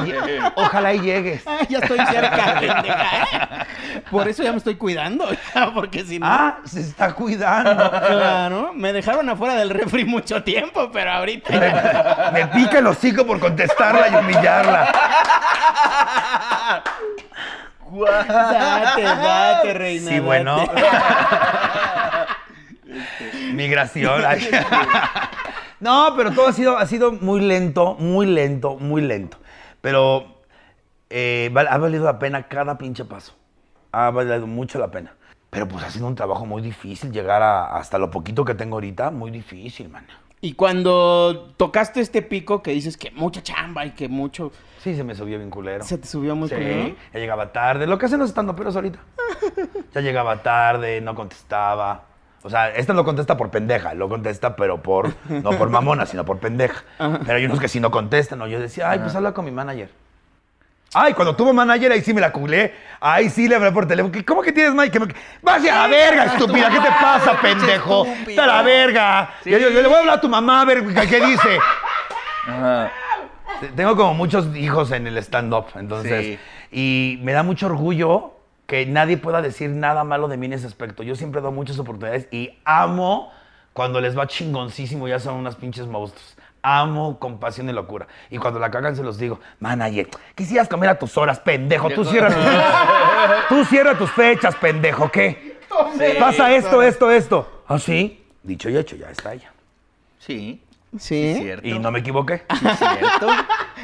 ojalá y llegues. Ah, ya estoy cerca. ¿eh? Por eso ya me estoy cuidando, porque si no. Ah, se está cuidando. Claro, me dejaron afuera del refri mucho tiempo, pero ahorita. Me, me pica el hocico por contestarla y humillarla. Date, date, reina. Sí, bueno. Migración. No, pero todo ha sido, ha sido muy lento, muy lento, muy lento. Pero eh, ha valido la pena cada pinche paso. Ha valido mucho la pena. Pero pues ha sido un trabajo muy difícil llegar a- hasta lo poquito que tengo ahorita. Muy difícil, man. Y cuando tocaste este pico que dices que mucha chamba y que mucho. Sí, se me subió bien culero. Se te subió muy Sí, culero. ya llegaba tarde. Lo que hacen los estandoperos ahorita. Ya llegaba tarde, no contestaba. O sea, esta lo contesta por pendeja, lo contesta, pero por, no por mamona, sino por pendeja. Pero hay unos que sí no contestan, ¿no? Yo decía, ay, pues habla con mi manager. Ay, cuando tuvo manager, ahí sí me la culé. Ay, sí le hablé por teléfono. ¿Qué- ¿Cómo que tienes, Mike? ¡Vaya a la verga, estúpida! ¿Qué te pasa, pendejo? ¡Está la verga! Sí. Yo, yo- yo le voy a hablar a tu mamá a ver qué, dice. Ajá. Tengo como muchos hijos en el stand-up, entonces. Sí. Y me da mucho orgullo que nadie pueda decir nada malo de mí en ese aspecto. Yo siempre doy muchas oportunidades y amo cuando les va chingoncísimo, ya son unas pinches monstruos. Amo con pasión y locura. Y cuando la cagan se los digo, manager, quisieras comer a tus horas, pendejo. Tú cierra tus, tú cierra tus fechas, pendejo. ¿Qué? Pasa esto, esto, esto. ¿Ah, sí? Dicho y hecho, ya está ella. Sí. Sí. Y no me equivoqué. Sí, cierto.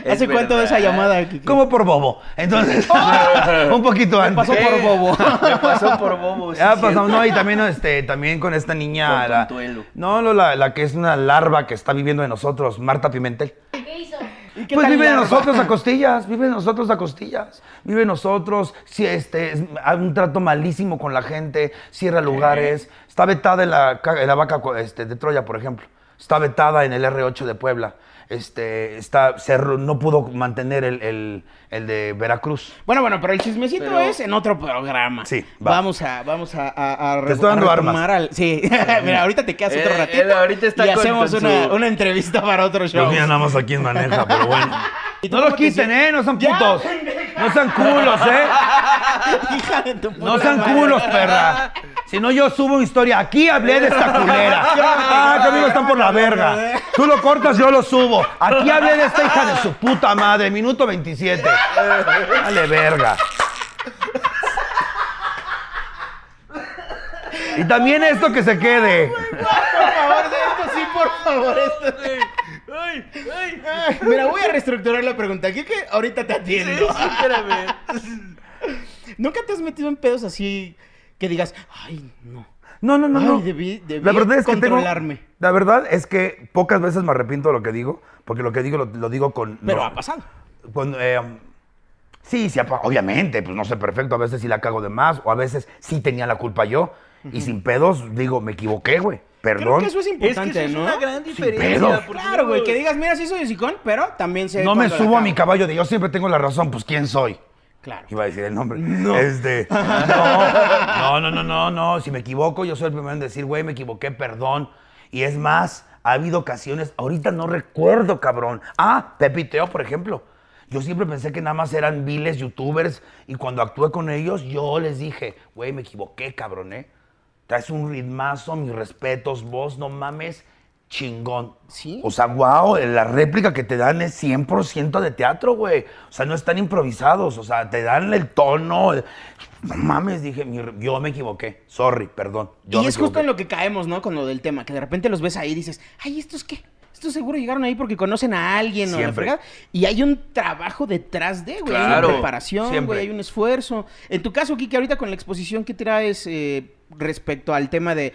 Es ¿Hace cuánto de esa llamada? Kiki? Como por bobo. Entonces, un poquito antes. pasó por bobo. Me pasó por bobo. sí, Ya es pasamos, cierto. no, y también, este, también con esta niña. Con la- no, no, la, la que es una larva que está viviendo en nosotros, Marta Pimentel. ¿Qué hizo? ¿Y qué Pues vive en larva? nosotros a costillas, vive en nosotros a costillas, vive en nosotros, sí, este, es- hay un trato malísimo con la gente, cierra lugares, está vetada en la, ca- en la vaca este, de Troya, por ejemplo, está vetada en el R8 de Puebla, este, está, no pudo mantener el, el- el de Veracruz. Bueno, bueno, pero el chismecito Pero- es en otro programa. Sí, va. Vamos a, vamos a, a, a Te estoy dando armas. al- Sí, mira, ahorita te quedas otro Él- ratito él ahorita está y con- hacemos con una, su- una entrevista para otro show. Yo mira nada más a quién maneja, pero bueno. ¿Y No lo cómo te quiten? ¿eh? No Ya, putos. No sean culos, ¿eh? Hija de tu puta No sean madre. culos, perra. Si no, yo subo una historia. Aquí hablé de esta culera. Ah, conmigo están por la verga. Tú lo cortas, yo lo subo. Aquí hablé de esta hija de su puta madre. Minuto 27. Dale verga. Y también esto que se quede. Por favor, de esto sí, por favor, esto sí. Ay, ay. Ay, Mira, voy a reestructurar la pregunta. ¿Qué que ahorita te atiendo? Espérame. ¿Nunca te has metido en pedos así que digas, ay, no? No, no, no, Ay, no. debí- debí la verdad es que tengo- controlarme. La verdad es que pocas veces me arrepiento de lo que digo, porque lo que digo lo, lo digo con. Pero no- ha pasado. Cuando, eh, sí, sí, obviamente, pues no sé perfecto, a veces sí la cago de más, o a veces sí tenía la culpa yo, y sin pedos digo, me equivoqué, güey, Creo perdón. que eso es Es importante, que eso es ¿no? una gran diferencia. Claro, güey, que digas, mira, sí soy hocicón, pero también sé no me subo a mi caballo de yo siempre tengo la razón, pues ¿quién soy? Claro. Iba a decir el nombre. Este, no, no, no, no, no, no. Si me equivoco, yo soy el primero en decir, güey, me equivoqué, perdón. Y es más, ha habido ocasiones, ahorita no recuerdo, cabrón. Ah, Pepe y Teo, por ejemplo. Yo siempre pensé que nada más eran viles youtubers y cuando actué con ellos, yo les dije, güey, me equivoqué, cabrón, ¿eh? Traes un ritmazo, mis respetos, vos, no mames, chingón. Sí. O sea, wow, la réplica que te dan es 100% de teatro, güey. O sea, no están improvisados, o sea, te dan el tono. el- No mames, dije, yo me equivoqué. Sorry, perdón. Yo y me es justo en lo que caemos, ¿no? Con lo del tema, que de repente los ves ahí y dices, ay, ¿estos qué? Estos seguro llegaron ahí porque conocen a alguien o la Siempre. fregada. Y hay un trabajo detrás de, güey. Hay una preparación, Siempre. güey, hay un esfuerzo. En tu caso, Kike, ahorita con la exposición que traes eh, respecto al tema de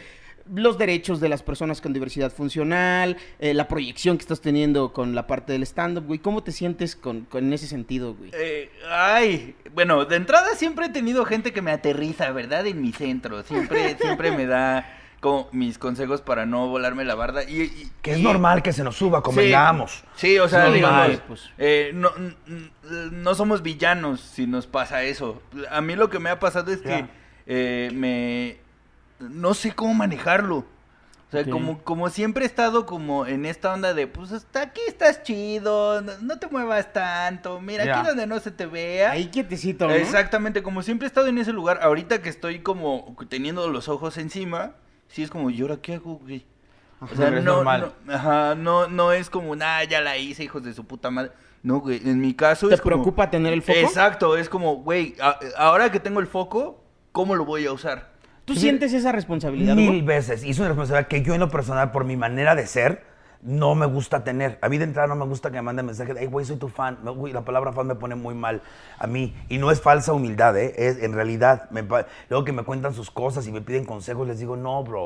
los derechos de las personas con diversidad funcional, eh, la proyección que estás teniendo con la parte del stand-up, güey. ¿Cómo te sientes con, con en ese sentido, güey? Eh, ay, bueno, de entrada siempre he tenido gente que me aterriza, ¿verdad? En mi centro. Siempre, siempre me da como mis consejos para no volarme la barda. Y, y- Que es y- normal que se nos suba, convengamos. Sí, o sea, digamos, pues. eh, no, no somos villanos si nos pasa eso. A mí lo que me ha pasado es que eh, me... No sé cómo manejarlo. O sea, como, como siempre he estado como en esta onda de, pues hasta aquí estás chido, no, no te muevas tanto, mira, aquí donde no se te vea. Ahí quietecito, ¿no? Exactamente, como siempre he estado en ese lugar, ahorita que estoy como teniendo los ojos encima, sí es como, ¿y ahora qué hago, güey? O sea, no, normal. no, ajá, no, no es como, nada, ya la hice, hijos de su puta madre. No, güey, en mi caso ¿Te es como- preocupa tener el foco? Exacto, es como, güey, a- ahora que tengo el foco, ¿cómo lo voy a usar? ¿Tú sientes esa responsabilidad, Mil veces. Y es una responsabilidad que yo en lo personal, por mi manera de ser, no me gusta tener. A mí de entrada no me gusta que me manden mensajes de, hey, güey, soy tu fan. La palabra fan me pone muy mal a mí. Y no es falsa humildad, ¿eh? Es en realidad. me luego que me cuentan sus cosas y me piden consejos, les digo, no, bro.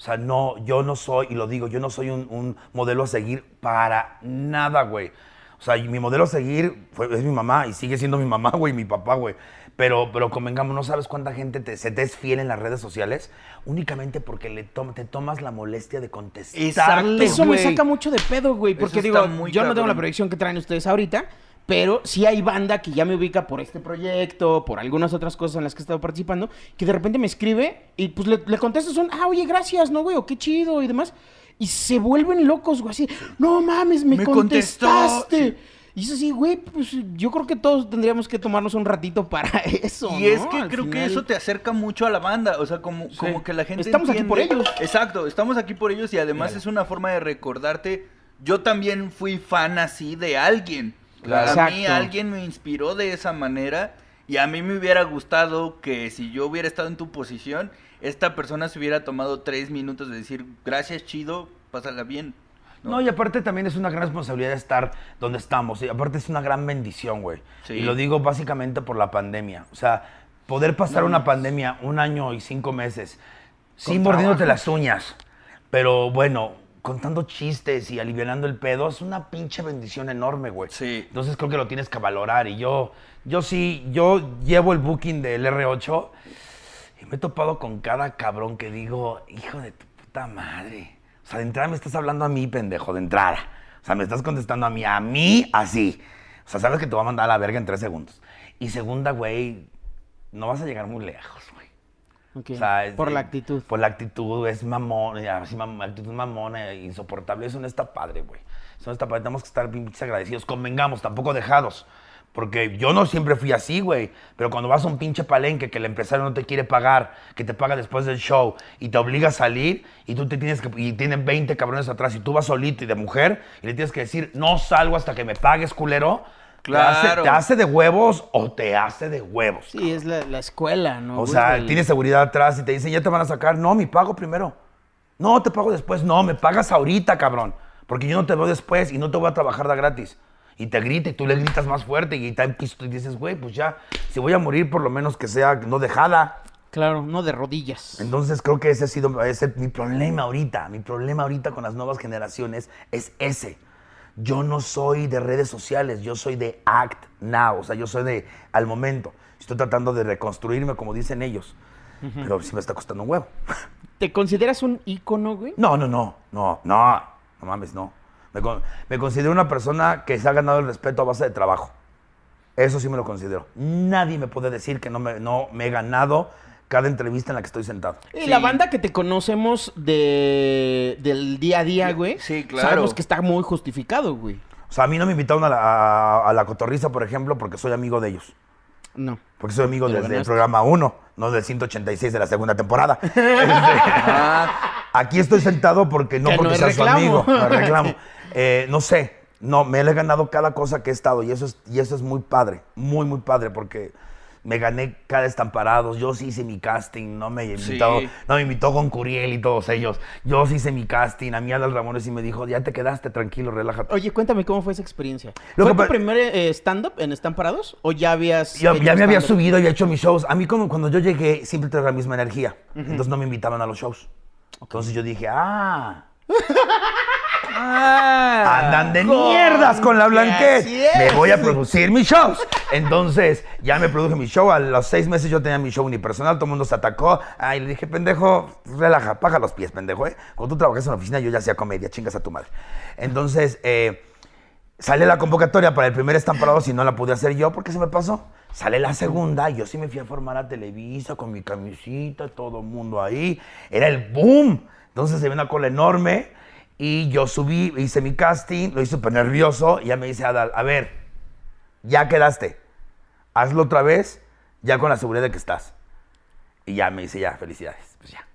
O sea, no, yo no soy, y lo digo, yo no soy un, un modelo a seguir para nada, güey. O sea, mi modelo a seguir fue, es mi mamá y sigue siendo mi mamá, güey, mi papá, güey. Pero, pero convengamos, no sabes cuánta gente te, se te es fiel en las redes sociales únicamente porque le te tomas la molestia de contestarle. Exacto, Eso me saca mucho de pedo, güey. Porque digo, muy yo no tengo la proyección que traen ustedes ahorita. Pero sí hay banda que ya me ubica por este proyecto, por algunas otras cosas en las que he estado participando, que de repente me escribe y pues le, le contesto son, ah, oye, gracias, ¿no, güey? O qué chido y demás. Y se vuelven locos, güey, así, no mames, me, Me contestó". Y es así, güey, pues yo creo que todos tendríamos que tomarnos un ratito para eso. Y es que Al creo que eso te acerca mucho a la banda, o sea, como, como que la gente Estamos aquí por ellos. Exacto, estamos aquí por ellos y además es una forma de recordarte, yo también fui fan así de alguien. Claro. A mí alguien me inspiró de esa manera y a mí me hubiera gustado que si yo hubiera estado en tu posición, esta persona se hubiera tomado tres minutos de decir, gracias, chido, pásala bien. No, y aparte también es una gran responsabilidad estar donde estamos. Y aparte es una gran bendición, güey. Sí. Y lo digo básicamente por la pandemia. O sea, poder pasar una pandemia un año y cinco meses sin mordiéndote las uñas. Pero bueno, contando chistes y alivianando el pedo, es una pinche bendición enorme, güey. Sí. Entonces creo que lo tienes que valorar. Y yo, yo sí, yo llevo el booking del R8 y me he topado con cada cabrón que digo, hijo de tu puta madre. O sea, de entrada me estás hablando a mí, pendejo, de entrada. O sea, me estás contestando a mí, a mí, así. O sea, sabes que te voy a mandar a la verga en tres segundos. Y segunda, güey, no vas a llegar muy lejos, güey. Ok, O sea, es- por la actitud. Por la actitud, es mamón, así, mam- actitud mamona, insoportable. Eso no está padre, güey. Eso no está padre. Tenemos que estar pinches agradecidos. Convengamos, tampoco dejados. Porque yo no siempre fui así, güey. Pero cuando vas a un pinche palenque que el empresario no te quiere pagar, que te paga después del show y te obliga a salir y tú te tienes que. y tienen 20 cabrones atrás y tú vas solito y de mujer y le tienes que decir, no salgo hasta que me pagues, culero. Te hace- Claro. ¿Te hace de huevos o te hace de huevos? Sí, es la, la escuela, ¿no? O sea, El- tienes seguridad atrás y te dicen, ya te van a sacar. No, mi pago primero. No, te pago después. No, me pagas ahorita, cabrón. Porque yo no te veo después y no te voy a trabajar de gratis. Y te grita y tú le gritas más fuerte y, te- y dices, güey, pues ya, si voy a morir, por lo menos que sea no dejada. Claro, no de rodillas. Entonces creo que ese ha sido ese, mi problema ahorita. Mi problema ahorita con las nuevas generaciones es ese. Yo no soy de redes sociales, yo soy de act now, o sea, yo soy de al momento. Estoy tratando de reconstruirme como dicen ellos, pero sí me está costando un huevo. ¿Te consideras un ícono, güey? No, no, no, no, no, no mames, no. Me, con- me considero una persona que se ha ganado el respeto a base de trabajo. Eso sí me lo considero. Nadie me puede decir que no me, no me he ganado cada entrevista en la que estoy sentado. Y Sí. la banda que te conocemos de, del día a día, güey. Sí, claro. Sabemos que está muy justificado, güey. O sea, a mí no me invitaron a la, a- a la cotorriza, por ejemplo, porque soy amigo de ellos. No. Porque soy amigo desde el programa 1, no del 186 de la segunda temporada. Este, Ah, aquí estoy sentado porque no Que porque sea su amigo. No reclamo. Eh, no sé. No, me he ganado cada cosa que he estado y eso es, y eso es muy padre. Muy, muy padre porque me gané cada estamparados, yo sí hice mi casting, no me Sí. invitó, no me invitó con Curiel y todos ellos. Yo sí hice mi casting, a mí Adal Ramones y me dijo, ya te quedaste tranquilo, relájate. Oye, cuéntame cómo fue esa experiencia. Lo ¿Fue que tu primer eh, stand-up en Están Parados? ¿O ya habías. Yo, ya me había subido y hecho mis shows. A mí como cuando yo llegué siempre tenía la misma energía. Entonces no me invitaban a los shows. Entonces yo dije, ah, Ah, andan de con mierdas con la que blanquet. Me voy a producir mis shows. Entonces ya me produje mi show. A los seis meses yo tenía mi show unipersonal. Todo el mundo se atacó. Ay, le dije, pendejo, relaja, paga los pies, pendejo. ¿eh? Cuando tú trabajas en la oficina yo ya hacía comedia, chingas a tu madre. Entonces, eh, Sale la convocatoria para el primer estamparado si no la pude hacer yo porque se me pasó. Sale la segunda y yo sí me fui a formar a Televisa con mi camisita, todo el mundo ahí. Era el boom. Entonces se ve una cola enorme y yo subí, hice mi casting, lo hice súper nervioso y ya me dice Adal, a ver, ya quedaste. Hazlo otra vez, ya con la seguridad de que estás. Y ya me dice, ya, felicidades. Pues ya.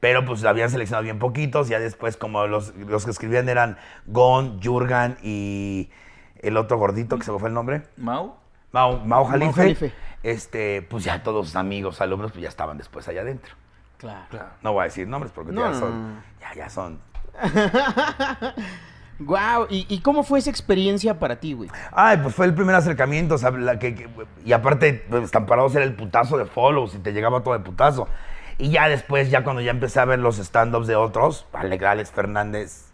Pero pues habían seleccionado bien poquitos. Ya después, como los, los que escribían eran Gon, Jurgan y el otro gordito, que se me fue el nombre. Mau. Mao, Mao Jalife. Jalife. Este, pues ya todos sus amigos, alumnos, pues ya estaban después allá adentro. Claro. No voy a decir nombres porque No, ya son. no. Ya, ya son. Wow. ¿Y, y cómo fue esa experiencia para ti, güey? Ay, pues fue el primer acercamiento, o sea, la que, que- y aparte, pues, Estamparados era el putazo de follows y te llegaba todo de putazo. Y ya después, ya cuando ya empecé a ver los stand-ups de otros, Alex, Alex Fernández,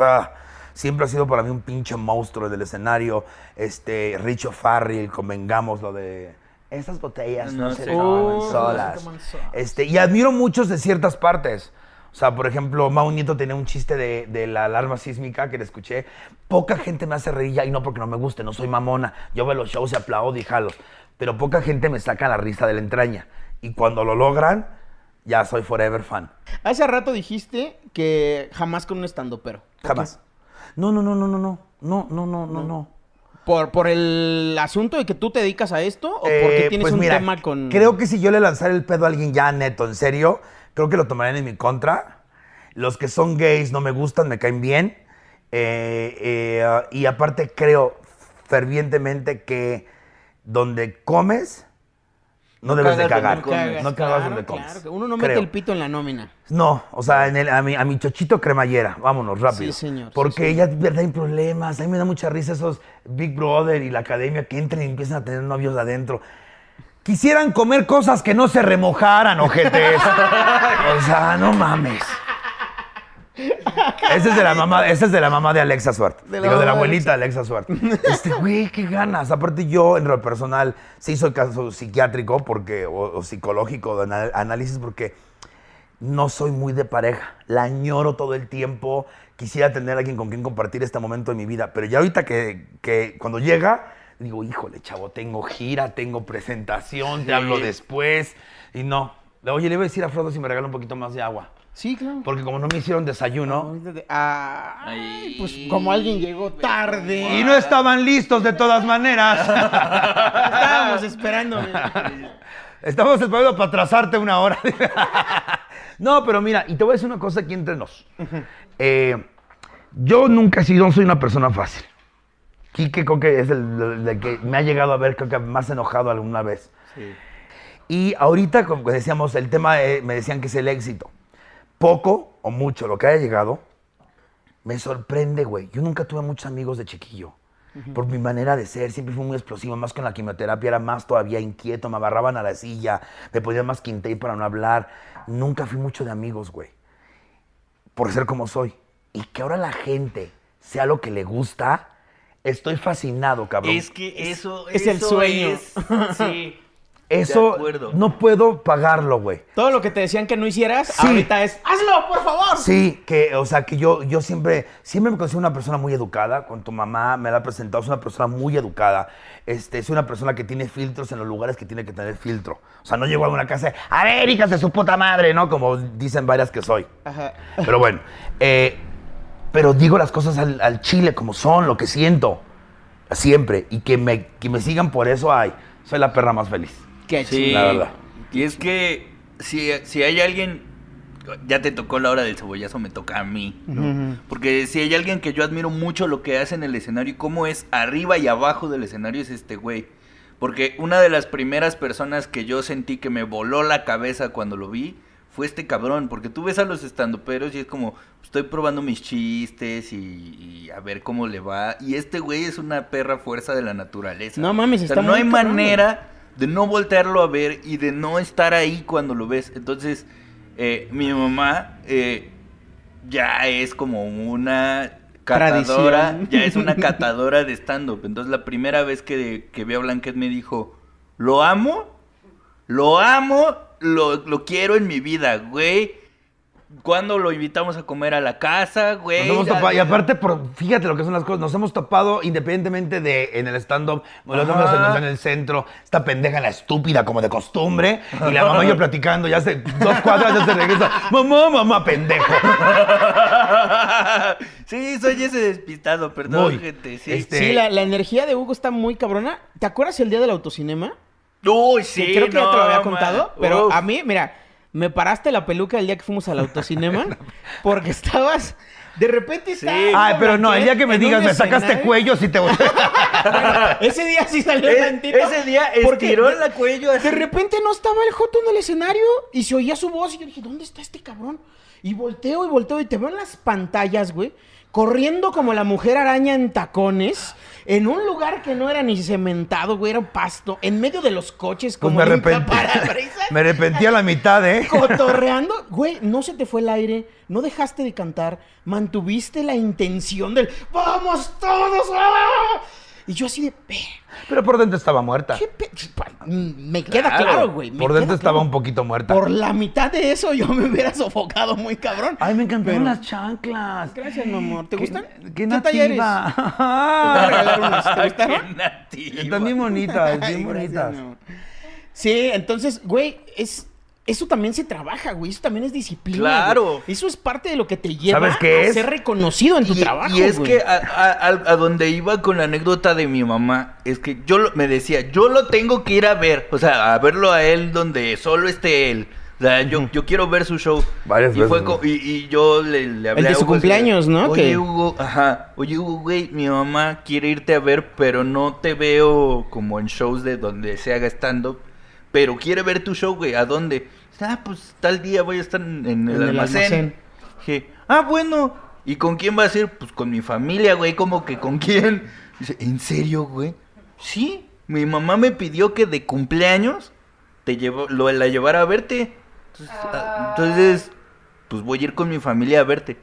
ah, siempre ha sido para mí un pinche monstruo del escenario. Este, Richo Farrell, convengamos lo de esas botellas no, No se toman. Oh, solas. no se toman solas. Este, y admiro muchos de ciertas partes. O sea, por ejemplo, Mau Nieto tenía un chiste de, de la alarma sísmica que le escuché. Poca gente me hace reír ya, y no porque no me guste, no soy mamona. Yo veo los shows y aplaudo y jalo. Pero poca gente me saca la risa de la entraña. Y cuando lo logran, ya soy forever fan. Hace rato dijiste que jamás con un estandopero. ¿Por Jamás. No, no, no, no, no, no. No, no, no, no, no. ¿Por, ¿Por el asunto de que tú te dedicas a esto? ¿O porque Eh, tienes pues un mira, tema con.? Creo que si yo le lanzara el pedo a alguien ya neto, en serio, creo que lo tomarían en mi contra. Los que son gays no me gustan, me caen bien. Eh, eh, y aparte creo fervientemente que donde comes, no, No debes de cagar. comes. No cagas Claro, donde claro, comes. que Uno no mete Creo. el pito en la nómina. No, o sea, en el- a, mi, a mi chochito cremallera, vámonos, rápido. Sí, señor, sí, Porque señor. ya de verdad hay problemas. A mí me da mucha risa esos Big Brother y la academia que entran y empiezan a tener novios de adentro. Quisieran comer cosas que no se remojaran, ojetes. o sea, no mames. Ese es de la mamá, ese es de la mamá de Alexa Suart. De la Digo, de la mamá de abuelita Alexa Suart. Este, güey, qué ganas. Aparte yo, en lo personal, sí soy caso psiquiátrico porque, o, o psicológico de análisis porque no soy muy de pareja. La añoro todo el tiempo. Quisiera tener a alguien con quien compartir este momento de mi vida. Pero ya ahorita que, que cuando llega, digo, híjole, chavo, tengo gira, tengo presentación, te hablo después. Y no. Oye, le voy a decir a Frodo si me regala un poquito más de agua. Sí, claro. Porque como no me hicieron desayuno. Ay, pues como alguien llegó tarde. Y no estaban listos de todas maneras. Estábamos esperando. Estamos esperando para atrasarte una hora. no, pero mira, y te voy a decir una cosa aquí entre nos. Eh, yo nunca he sido, soy una persona fácil. Quique creo que es el, el- el que me ha llegado a ver, creo que más enojado alguna vez. Y ahorita, como decíamos, el tema, eh, me decían que es el éxito. Poco o mucho, lo que haya llegado, me sorprende, güey. Yo nunca tuve muchos amigos de chiquillo. Por mi manera de ser, siempre fui muy explosivo, más con la quimioterapia, era más todavía inquieto, me agarraban a la silla, me ponían más quintey para no hablar. Nunca fui mucho de amigos, güey. Por ser como soy. Y que ahora la gente sea lo que le gusta, estoy fascinado, cabrón. Es que eso es el eso sueño. es- sí. Eso de acuerdo. no puedo pagarlo, güey. Todo lo que te decían que no hicieras, Sí. ahorita es ¡hazlo, por favor! Sí, que, o sea, que yo, yo siempre, siempre me considero una persona muy educada. Con tu mamá me la ha presentado, es una persona muy educada. Este, es una persona que tiene filtros en los lugares que tiene que tener filtro. O sea, no llego a una casa de, a ver, hijas de su puta madre, ¿no? Como dicen varias que soy. Ajá. Pero bueno, eh, pero digo las cosas al, al chile como son, lo que siento. Siempre. Y que me, que me sigan por eso, ay, soy la perra más feliz. Qué Sí, chido. La verdad. Y es que si, si hay alguien, ya te tocó la hora del cebollazo, me toca a mí. Porque si hay alguien que yo admiro mucho lo que hace en el escenario y cómo es arriba y abajo del escenario es este güey. Porque una de las primeras personas que yo sentí que me voló la cabeza cuando lo vi fue este cabrón. Porque tú ves a los estandoperos y es como, estoy probando mis chistes y, y a ver cómo le va. Y este güey es una perra fuerza de la naturaleza. No mames, O sea, está no hay cabrón, manera de no voltearlo a ver y de no estar ahí cuando lo ves. Entonces, eh, mi mamá eh, ya es como una catadora, Tradición. ya es una catadora de stand-up. Entonces, la primera vez que, que vi a Blanquet me dijo, lo amo, lo amo, lo, lo quiero en mi vida, güey. Cuando lo invitamos a comer a la casa, güey. Nos hemos topado- y aparte, por, fíjate lo que son las cosas, nos hemos topado independientemente de en el stand-up, los Ajá. hemos en el centro, esta pendeja, la estúpida, como de costumbre, y la mamá y yo platicando, ya hace dos cuadras, ya se regresa, mamá, mamá, pendejo. sí, soy ese despistado, perdón, Muy. gente. Sí. Este- Sí, la, la energía de Hugo está muy cabrona. ¿Te acuerdas el día del autocinema? Uy, sí. Que creo que ya te lo había man. contado, pero Uf. a mí, mira, me paraste la peluca el día que fuimos al autocinema porque estabas de repente Sí. estaba Ay, pero no, el día que me digas, me sacaste cuello, si te Bueno, ese día sí salió E- tantito. ese día porque estiró la cuello así. De repente no estaba el Joto en el escenario y se oía su voz y yo dije, ¿dónde está este cabrón? Y volteo y volteo y te veo en las pantallas, güey, corriendo como la mujer araña en tacones, en un lugar que no era ni cementado, güey, era un pasto, en medio de los coches Pues como me en un arrepentí. parabrisas, me arrepentí a la mitad, ¿eh? cotorreando. Güey, no se te fue el aire, no dejaste de cantar, mantuviste la intención del ¡Vamos todos! ¡Ah! Y yo así de... "Ve, Pero por dentro estaba muerta. ¿qué pe- Me queda Claro, claro, güey. me Por dentro estaba claro. un poquito muerta. Por la mitad de eso yo me hubiera sofocado muy cabrón. Ay, me encantaron Pero- las chanclas. Gracias, mi amor. ¿Te Qué- gustan? Qué talleres? nativa. Te voy a regalar unas. ¿Te Qué gustaron? nativa. Están bien bonitas, bien bonitas. Sí, entonces, güey, es... Eso también se trabaja, güey. Eso también es disciplina. Claro. güey. Eso es parte de lo que te lleva ¿Sabes qué a es? ser reconocido en tu y, trabajo. y es güey. que a, a- a- a donde iba con la anécdota de mi mamá, es que yo lo- me decía, yo lo tengo que ir a ver, o sea, a verlo a él donde solo esté él. O sea, yo, yo quiero ver su show. Varias y veces, Fue y, y yo le, le hablé El de a su Hugo, así cumpleaños, ¿no? Oye, Hugo, ajá. Oye, Hugo, güey, mi mamá quiere irte a ver, pero no te veo como en shows de donde se haga stand-up. Pero quiere ver tu show, güey. ¿A dónde? Ah, pues tal día voy a estar en, en el En el almacén. almacén. Dije, ah, bueno. ¿Y con quién vas a ir? Pues con mi familia, güey. Como que con quién. Dice, ¿en serio, güey? Sí. Mi mamá me pidió que de cumpleaños te llevo, lo, la llevara a verte. Entonces, ah, entonces, pues voy a ir con mi familia a verte.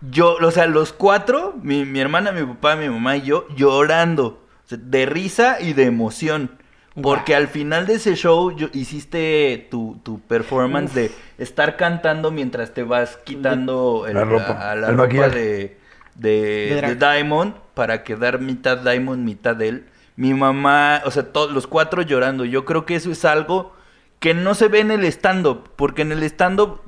Yo, o sea, los cuatro, mi, mi hermana, mi papá, mi mamá y yo, llorando. O sea, de risa y de emoción. Porque al final de ese show yo, hiciste tu, tu performance de estar cantando mientras te vas quitando el- La ropa, a, a la el ropa maquillaje. de, de. Diamond para quedar mitad Diamond, mitad él. Mi mamá, o sea, todos los cuatro llorando. Yo creo que eso es algo que no se ve en el stand-up, porque en el stand-up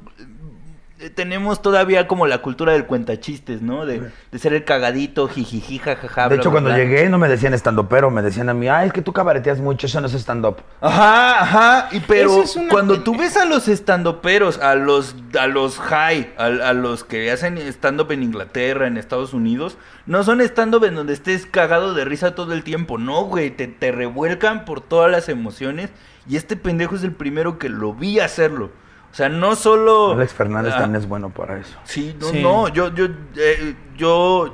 tenemos todavía como la cultura del cuentachistes, ¿no? De, de ser el cagadito, jijiji, jajaja. De bla, hecho, bla, cuando bla. llegué no me decían stand pero me decían a mí, ay, es que tú cabareteas mucho, eso no es stand-up. Ajá, ajá, y pero Eso es una cuando tú ves a los estandoperos, a los a los high, a, a los que hacen stand-up en Inglaterra, en Estados Unidos, no son stand-up en donde estés cagado de risa todo el tiempo, no, güey, te, te revuelcan por todas las emociones y este pendejo es el primero que lo vi hacerlo. O sea, no solo... Alex Fernández Ah, también es bueno para eso. Sí, no, Sí. no, yo, yo, eh, yo,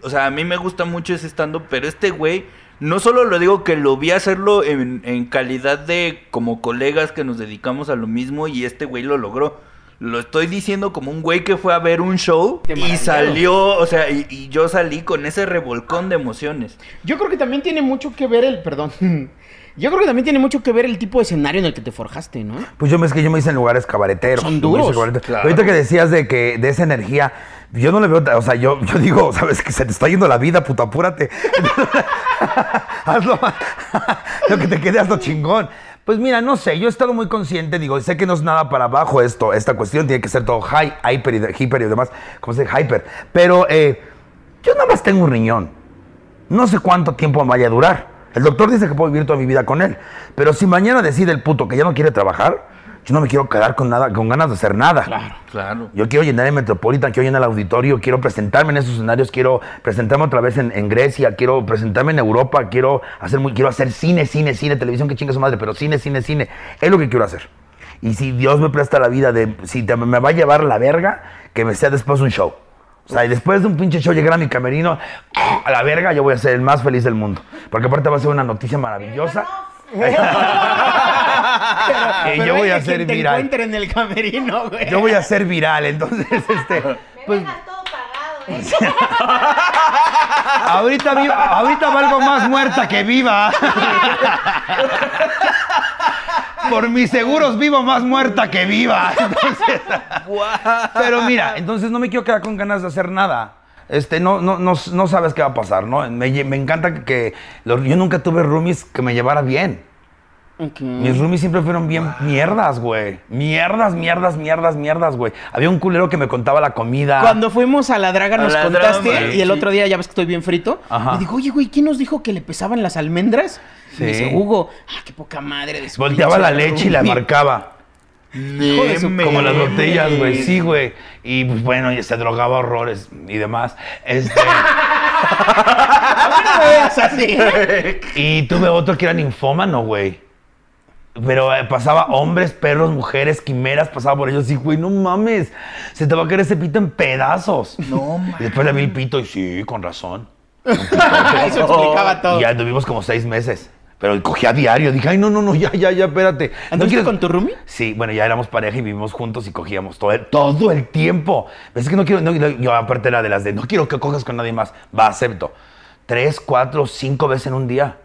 o sea, a mí me gusta mucho ese stand pero este güey, no solo lo digo que lo vi hacerlo en, en calidad de como colegas que nos dedicamos a lo mismo y este güey lo logró. Lo estoy diciendo como un güey que fue a ver un show y salió, o sea, y, y yo salí con ese revolcón de emociones. Yo creo que también tiene mucho que ver el... Perdón. Yo creo que también tiene mucho que ver el tipo de escenario en el que te forjaste, ¿no? Pues yo me es que yo me hice en lugares cabareteros. Son duros. cabareteros. Claro. Ahorita que decías de que de esa energía, yo no le veo, o sea, yo, yo digo, sabes que se te está yendo la vida, puto, apúrate. hazlo, lo que te quede, hazlo chingón. Pues mira, no sé, yo he estado muy consciente, digo, sé que no es nada para abajo esto, esta cuestión, tiene que ser todo high, hyper y, de- hiper y demás, ¿cómo se dice? Hyper. Pero eh, yo nada más tengo un riñón. No sé cuánto tiempo me vaya a durar. El doctor dice que puedo vivir toda mi vida con él. Pero si mañana decide el puto que ya no quiere trabajar, Yo no me quiero quedar con nada, con ganas de hacer nada. Claro. Claro. Yo quiero llenar el Metropolitan, quiero llenar el auditorio, quiero presentarme en esos escenarios, quiero presentarme otra vez en, en Grecia, quiero presentarme en Europa, quiero hacer, muy, quiero hacer cine, cine, cine, televisión, que chingue su madre, pero cine, cine, cine. Es lo que quiero hacer. Y si Dios me presta la vida de, si te- me va a llevar la verga, que me sea después un show. O sea, y después de un pinche show llegar a mi camerino, a la verga, yo voy a ser el más feliz del mundo. Porque aparte va a ser una noticia maravillosa. y Pero yo voy a ser viral. encuentre en el camerino, güey. Yo voy a ser viral, entonces, este... Me Pues, dejas todo pagado, ¿eh? ahorita, ahorita valgo más muerta que viva. Por mis seguros vivo más muerta que viva. Entonces, pero mira, entonces no me quiero quedar con ganas de hacer nada. Este, no, no, no, no sabes qué va a pasar, ¿no? Me, encanta que, que los- yo nunca tuve roomies que me llevara bien. Mis roomies siempre fueron bien mierdas, güey. Mierdas, mierdas, mierdas, mierdas, güey. Había un culero que me contaba la comida. Cuando fuimos a la draga A nos la contaste Drama, y el sí. otro día ya ves que estoy bien frito. Ajá. Y digo, oye, güey, ¿quién nos dijo que le pesaban las almendras? Sí. Y dice, Hugo, ah, qué poca madre de su Volteaba la leche y la roomie". marcaba. Su- Como las Neme. botellas, güey. Sí, güey. Y pues bueno, y se drogaba horrores y demás. Este. A mí no me veas así. y tuve otro que era ninfómano, güey. Pero eh, pasaba hombres, perros, mujeres, quimeras, pasaba por ellos. Y, güey, no mames. Se te va a caer ese pito en pedazos. No, Y después le vi el pito y sí, con razón. Eso explicaba todo. Y ya tuvimos como seis meses. Pero cogía a diario. Dije, ay, no, no, no, ya, ya, ya, espérate. ¿No ¿Anduviste quieres- con tu roomie? Sí, bueno, ya éramos pareja y vivimos juntos y cogíamos todo el, todo el tiempo. Es que no quiero, no, no, yo aparte era de las de, no quiero que cojas con nadie más. Va, acepto. Tres, cuatro, cinco veces en un día.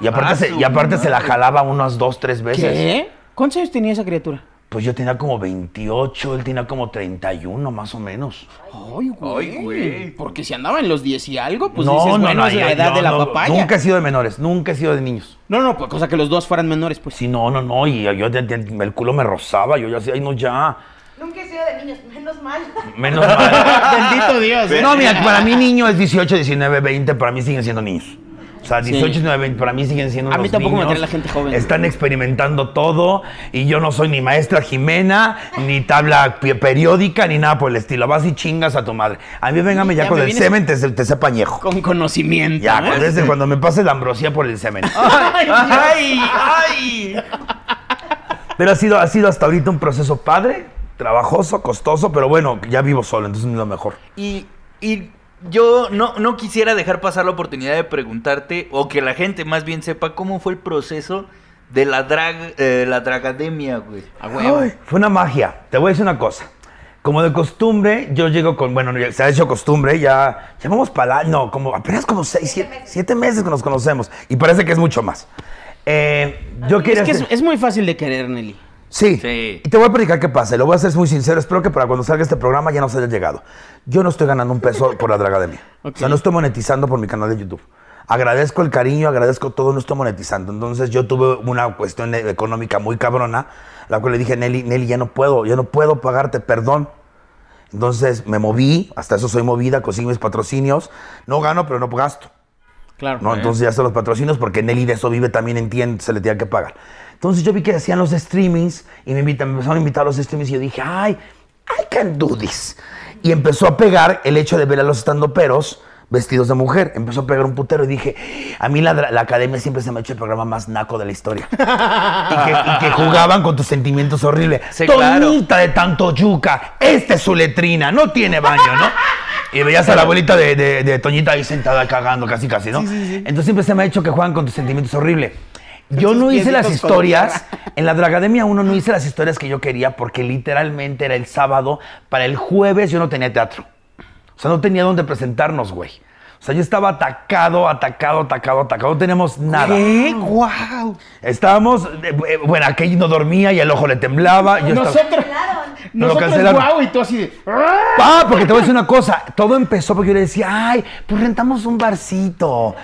Y aparte, Ah, se, y aparte se la jalaba unas dos, tres veces. ¿Qué? ¿Cuántos años tenía esa criatura? Pues yo tenía como 28, él tenía como 31 más o menos. Ay, güey. Ay, güey. Porque si andaba en los 10 y algo, pues dices, bueno, es la edad de la no, papaya. Nunca he sido de menores, nunca he sido de niños. No, no, pues cosa que los dos fueran menores, pues. Sí, no, no, no, y yo, el culo me rozaba, yo ya decía, ay, no, ya, Nunca he sido de niños, menos mal. menos mal. Bendito Dios. ¿eh? No, mira, para mí niño es 18, 19, 20, para mí siguen siendo niños. Sea, 18, Sí. 19, 20, para mí siguen siendo A mí tampoco me niños. atrae la gente joven. Están experimentando todo y yo no soy ni maestra Jimena, ni tabla periódica, ni nada por el estilo. Vas y chingas a tu madre. A mí véngame ya, Ya con me el semen, te, te sepa añejo. Con conocimiento. Ya, ¿eh? desde cuando me pase la ambrosía por el semen. ¡Ay! ¡Ay! Pero ha sido, ha sido hasta ahorita un proceso padre, trabajoso, costoso, pero bueno, ya vivo solo, entonces es lo mejor. Y, y yo no, no quisiera dejar pasar la oportunidad de preguntarte, o que la gente más bien sepa cómo fue el proceso de la drag, eh, la dragademia, güey. A huevo. Ay, fue una magia. Te voy a decir una cosa. Como de costumbre, yo llego con, bueno, se ha hecho costumbre, ya, ya vamos para, no, como apenas como seis, siete, siete meses que nos conocemos. Y parece que es mucho más. Eh, yo Es quería que es muy fácil de querer, Nelly. Sí. Sí. Y te voy a platicar qué pasa. y Lo voy a hacer muy sincero. Espero que para cuando salga este programa ya nos haya llegado. Yo no estoy ganando un peso por la Dragademia. Ok. O sea, no estoy monetizando por mi canal de YouTube. Agradezco el cariño, agradezco todo, no estoy monetizando. Entonces yo tuve una cuestión e- económica muy cabrona, la cual le dije, Nelly, Nelly, ya no puedo, ya no puedo pagarte, perdón. Entonces me moví, hasta eso soy movida, consigo mis patrocinios. No gano, pero no gasto. Claro. ¿no? Entonces ya están los patrocinios porque Nelly de eso vive también entiende, se le tenía que pagar. Entonces yo vi que hacían los streamings y me, invitan, me empezaron a invitar a los streamings y yo dije, ay, I can do this. Y empezó a pegar el hecho de ver a los estandoperos vestidos de mujer. Empezó a pegar un putero y dije, a mí la, la academia siempre se me ha hecho el programa más naco de la historia. y, que, y que jugaban con tus sentimientos horribles. Sí, claro. Tonita de tanto yuca, esta es su letrina, no tiene baño, ¿no? Y veías a la abuelita de, de- de Toñita ahí sentada cagando casi casi, ¿no? Entonces siempre se me ha hecho que juegan con tus sentimientos horrible. Yo no hice las historias, en la Dragademia 1 no hice las historias que yo quería porque literalmente era el sábado, para el jueves yo no tenía teatro. O sea, no tenía dónde presentarnos, güey. O sea, yo estaba atacado, atacado, atacado, atacado. No teníamos nada. ¿Qué? ¡Guau! Estábamos, eh, eh, bueno, aquel no dormía y el ojo le temblaba. Yo estaba- Nosotros, Cancelaron. No, nosotros guau y tú así de... Ah, porque te voy a decir una cosa. Todo empezó porque yo le decía, ay, pues rentamos un barcito.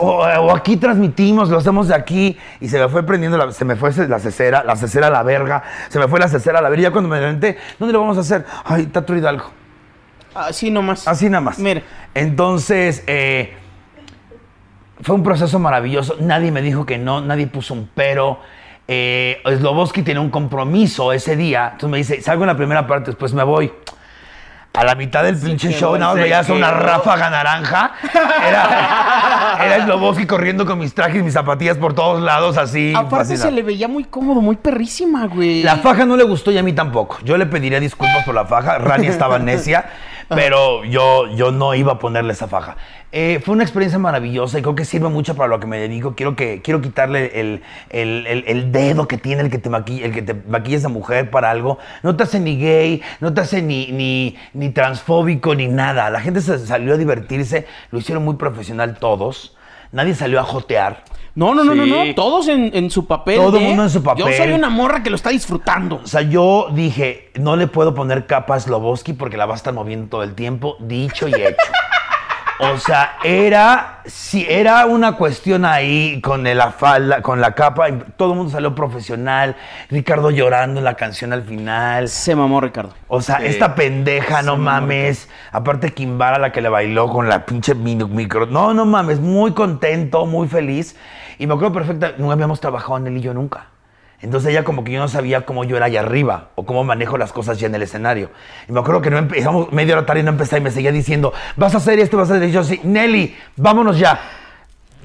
O aquí transmitimos, lo hacemos de aquí. Y se me fue prendiendo, la, se me fue la cesera, la cesera a la verga. Se me fue la cesera a la verga. Y ya cuando me renté, ¿dónde lo vamos a hacer? Ay, Teatro Hidalgo. Así nomás. Así nada más. Mira. Entonces, eh, fue un proceso maravilloso. Nadie me dijo que no, nadie puso un pero. eh, Sloboski tiene un compromiso ese día. Entonces me dice, salgo en la primera parte, después me voy. A la mitad del pinche show, nada más veías una ráfaga naranja. Era, era Sloboski corriendo con mis trajes y mis zapatillas por todos lados, así. Aparte fascinado. se le veía muy cómodo, muy perrísima, güey. La faja no le gustó y a mí tampoco. Yo le pediría disculpas por la faja. Rani estaba necia, pero yo, yo no iba a ponerle esa faja. Eh, fue una experiencia maravillosa y creo que sirve mucho para lo que me dedico. Quiero, que, quiero quitarle el, el- el- el dedo que tiene el que te maquilla, el que te maquilla esa mujer para algo. No te hace ni gay, no te hace ni, ni, ni transfóbico, ni nada. La gente se salió a divertirse, lo hicieron muy profesional todos. Nadie salió a jotear. No, no, no, no, Sí. no. Todos en, en su papel. Todo ¿eh? mundo en su papel. Yo soy una morra que lo está disfrutando. O sea, yo dije, no le puedo poner capa a Sloboski porque la va a estar moviendo todo el tiempo, dicho y hecho. O sea, era, si era una cuestión ahí con la falda, con la capa, y todo el mundo salió profesional, Ricardo llorando en la canción al final. Se mamó, Ricardo. O sea, Sí. esta pendeja, no mames. Aparte, Kimbara, la que le bailó con la pinche micro. No, no mames, muy contento, muy feliz. Y me acuerdo perfecta, no habíamos trabajado en él y yo nunca. Entonces ella como que yo no sabía cómo yo era allá arriba o cómo manejo las cosas ya en el escenario. Y me acuerdo que no empezamos media hora tarde y no empecé y me seguía diciendo, vas a hacer esto, vas a hacer esto. Y yo sí, Nelly, vámonos ya.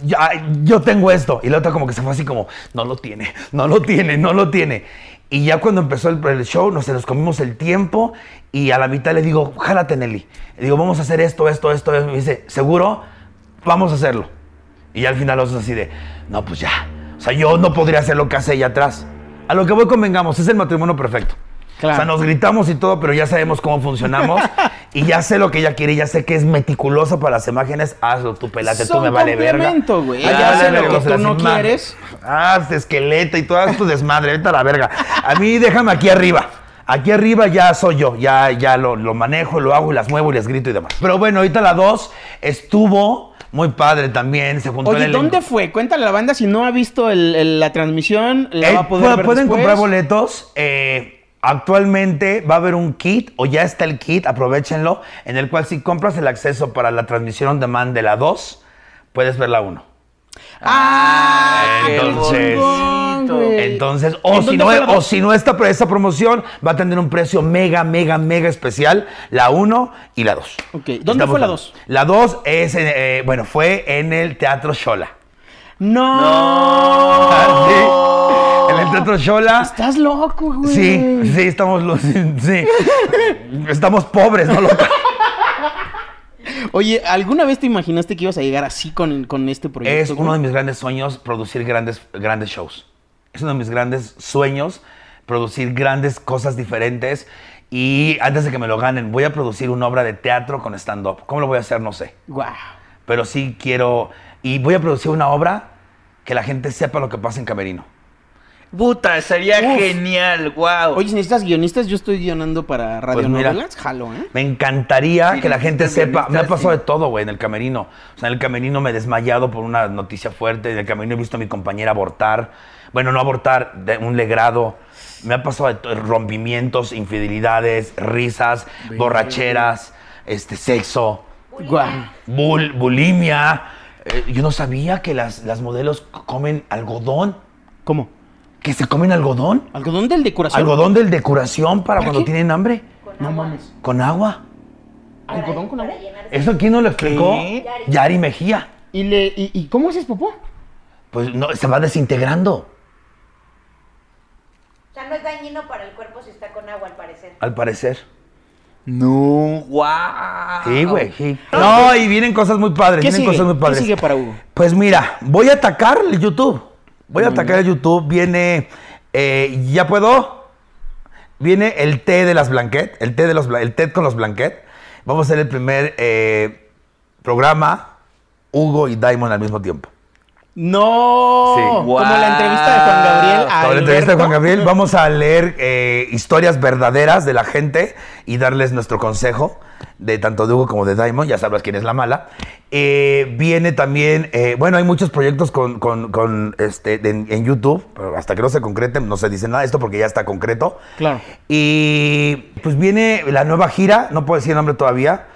Ya, yo tengo esto. Y la otra como que se fue así como, no lo tiene, no lo tiene, no lo tiene. Y ya cuando empezó el, el show, nos, nos comimos el tiempo y a la mitad le digo, jálate Nelly. Le digo, vamos a hacer esto, esto, esto. Y me dice, ¿seguro? Vamos a hacerlo. Y ya al final los así de, no, pues ya. O sea, yo no podría hacer lo que hace ella atrás. A lo que voy convengamos, es el matrimonio perfecto. Claro. O sea, nos gritamos y todo, pero ya sabemos cómo funcionamos. y ya sé lo que ella quiere, ya sé que es meticulosa para las imágenes. Hazlo tú, pelate, tú me vale verga. complemento, güey. Vale hace lo verga, que tú no quieres. Ah, este esqueleto y todo tu desmadre, vete a la verga. A mí déjame aquí arriba. Aquí arriba ya soy yo, ya, ya lo, lo manejo, lo hago y las muevo y les grito y demás. Pero bueno, ahorita la 2 estuvo muy padre también, se juntó Oye, el. ¿dónde fue? Cuéntale a la banda si no ha visto el- el- la transmisión, la Eh, va a poder pu- ver pueden después. comprar boletos. eh, actualmente va a haber un kit, o ya está el kit, aprovechenlo, en el cual si compras el acceso para la transmisión on demand de la 2, puedes ver la 1. ¡Ah! Entonces- güey. Entonces, ¿En o si no, o si no esta, esta promoción va a tener un precio mega, mega, mega especial, la 1 y la 2. Ok, ¿dónde fue la dos? La 2 es, eh, bueno, fue en el Teatro Shola. ¡No! Ah, sí. En el Teatro Shola. Estás loco, güey. Sí, sí, estamos, lo- sí. Estamos pobres, ¿no? loco? Oye, ¿alguna vez te imaginaste que ibas a llegar así con, con este proyecto? Es güey? uno de mis grandes sueños producir grandes, grandes shows. Es uno de mis grandes sueños producir grandes cosas diferentes. Y antes de que me lo ganen, voy a producir una obra de teatro con stand-up. ¿Cómo lo voy a hacer? No sé. Guau. Pero sí quiero. Y voy a producir una obra que la gente sepa lo que pasa en Camerino. Puta, sería Uf. genial, wow. Oye, si necesitas guionistas, yo estoy guionando para Radio Pues mira. Novelas. Jalo, ¿eh? Me encantaría Sí, que la gente sepa. Me ha sí. pasado de todo, güey, en el camerino. O sea, en el camerino me he desmayado por una noticia fuerte. En el camerino he visto a mi compañera abortar. Bueno, no abortar, de un legrado. Me ha pasado de rompimientos, infidelidades, risas, borracheras, este, sexo, bul- bulimia. Eh, yo no sabía que las, las modelos comen algodón. ¿Cómo? ¿Que se comen algodón? ¿Algodón del de curación? Algodón del de curación para ¿Para cuando qué? tienen hambre. No mames. Con agua. ¿Algodón con agua? ¿Eso quién nos lo explicó? ¿Qué? Yari Mejía. ¿Y, le, y, y cómo haces popó? Pues no, se va desintegrando, O sea, no es dañino para el cuerpo si está con agua, al parecer. al parecer. No, wow. Sí, güey, sí. No, y vienen cosas muy padres, ¿Qué vienen sigue? cosas muy ¿Qué padres. sigue para Hugo? Pues mira, voy a atacar el YouTube. Voy a atacar el YouTube. Viene, eh, ¿ya puedo? Viene el té de las Blanquet, el té, de los, el té con los Blanquet. Vamos a hacer el primer eh, programa, Hugo y Diamond al mismo tiempo. No, Sí. como la entrevista de Juan Gabriel. a Con la entrevista de Juan. Gabriel, vamos a leer eh, historias verdaderas de la gente y darles nuestro consejo, de tanto de Hugo como de Diamond, ya sabrás quién es la mala. Eh, viene también, eh, bueno, hay muchos proyectos con, con- con, este, en, YouTube, pero hasta que no se concreten, no se dice nada de esto porque ya está concreto. Claro. Y pues viene la nueva gira, no puedo decir el nombre todavía.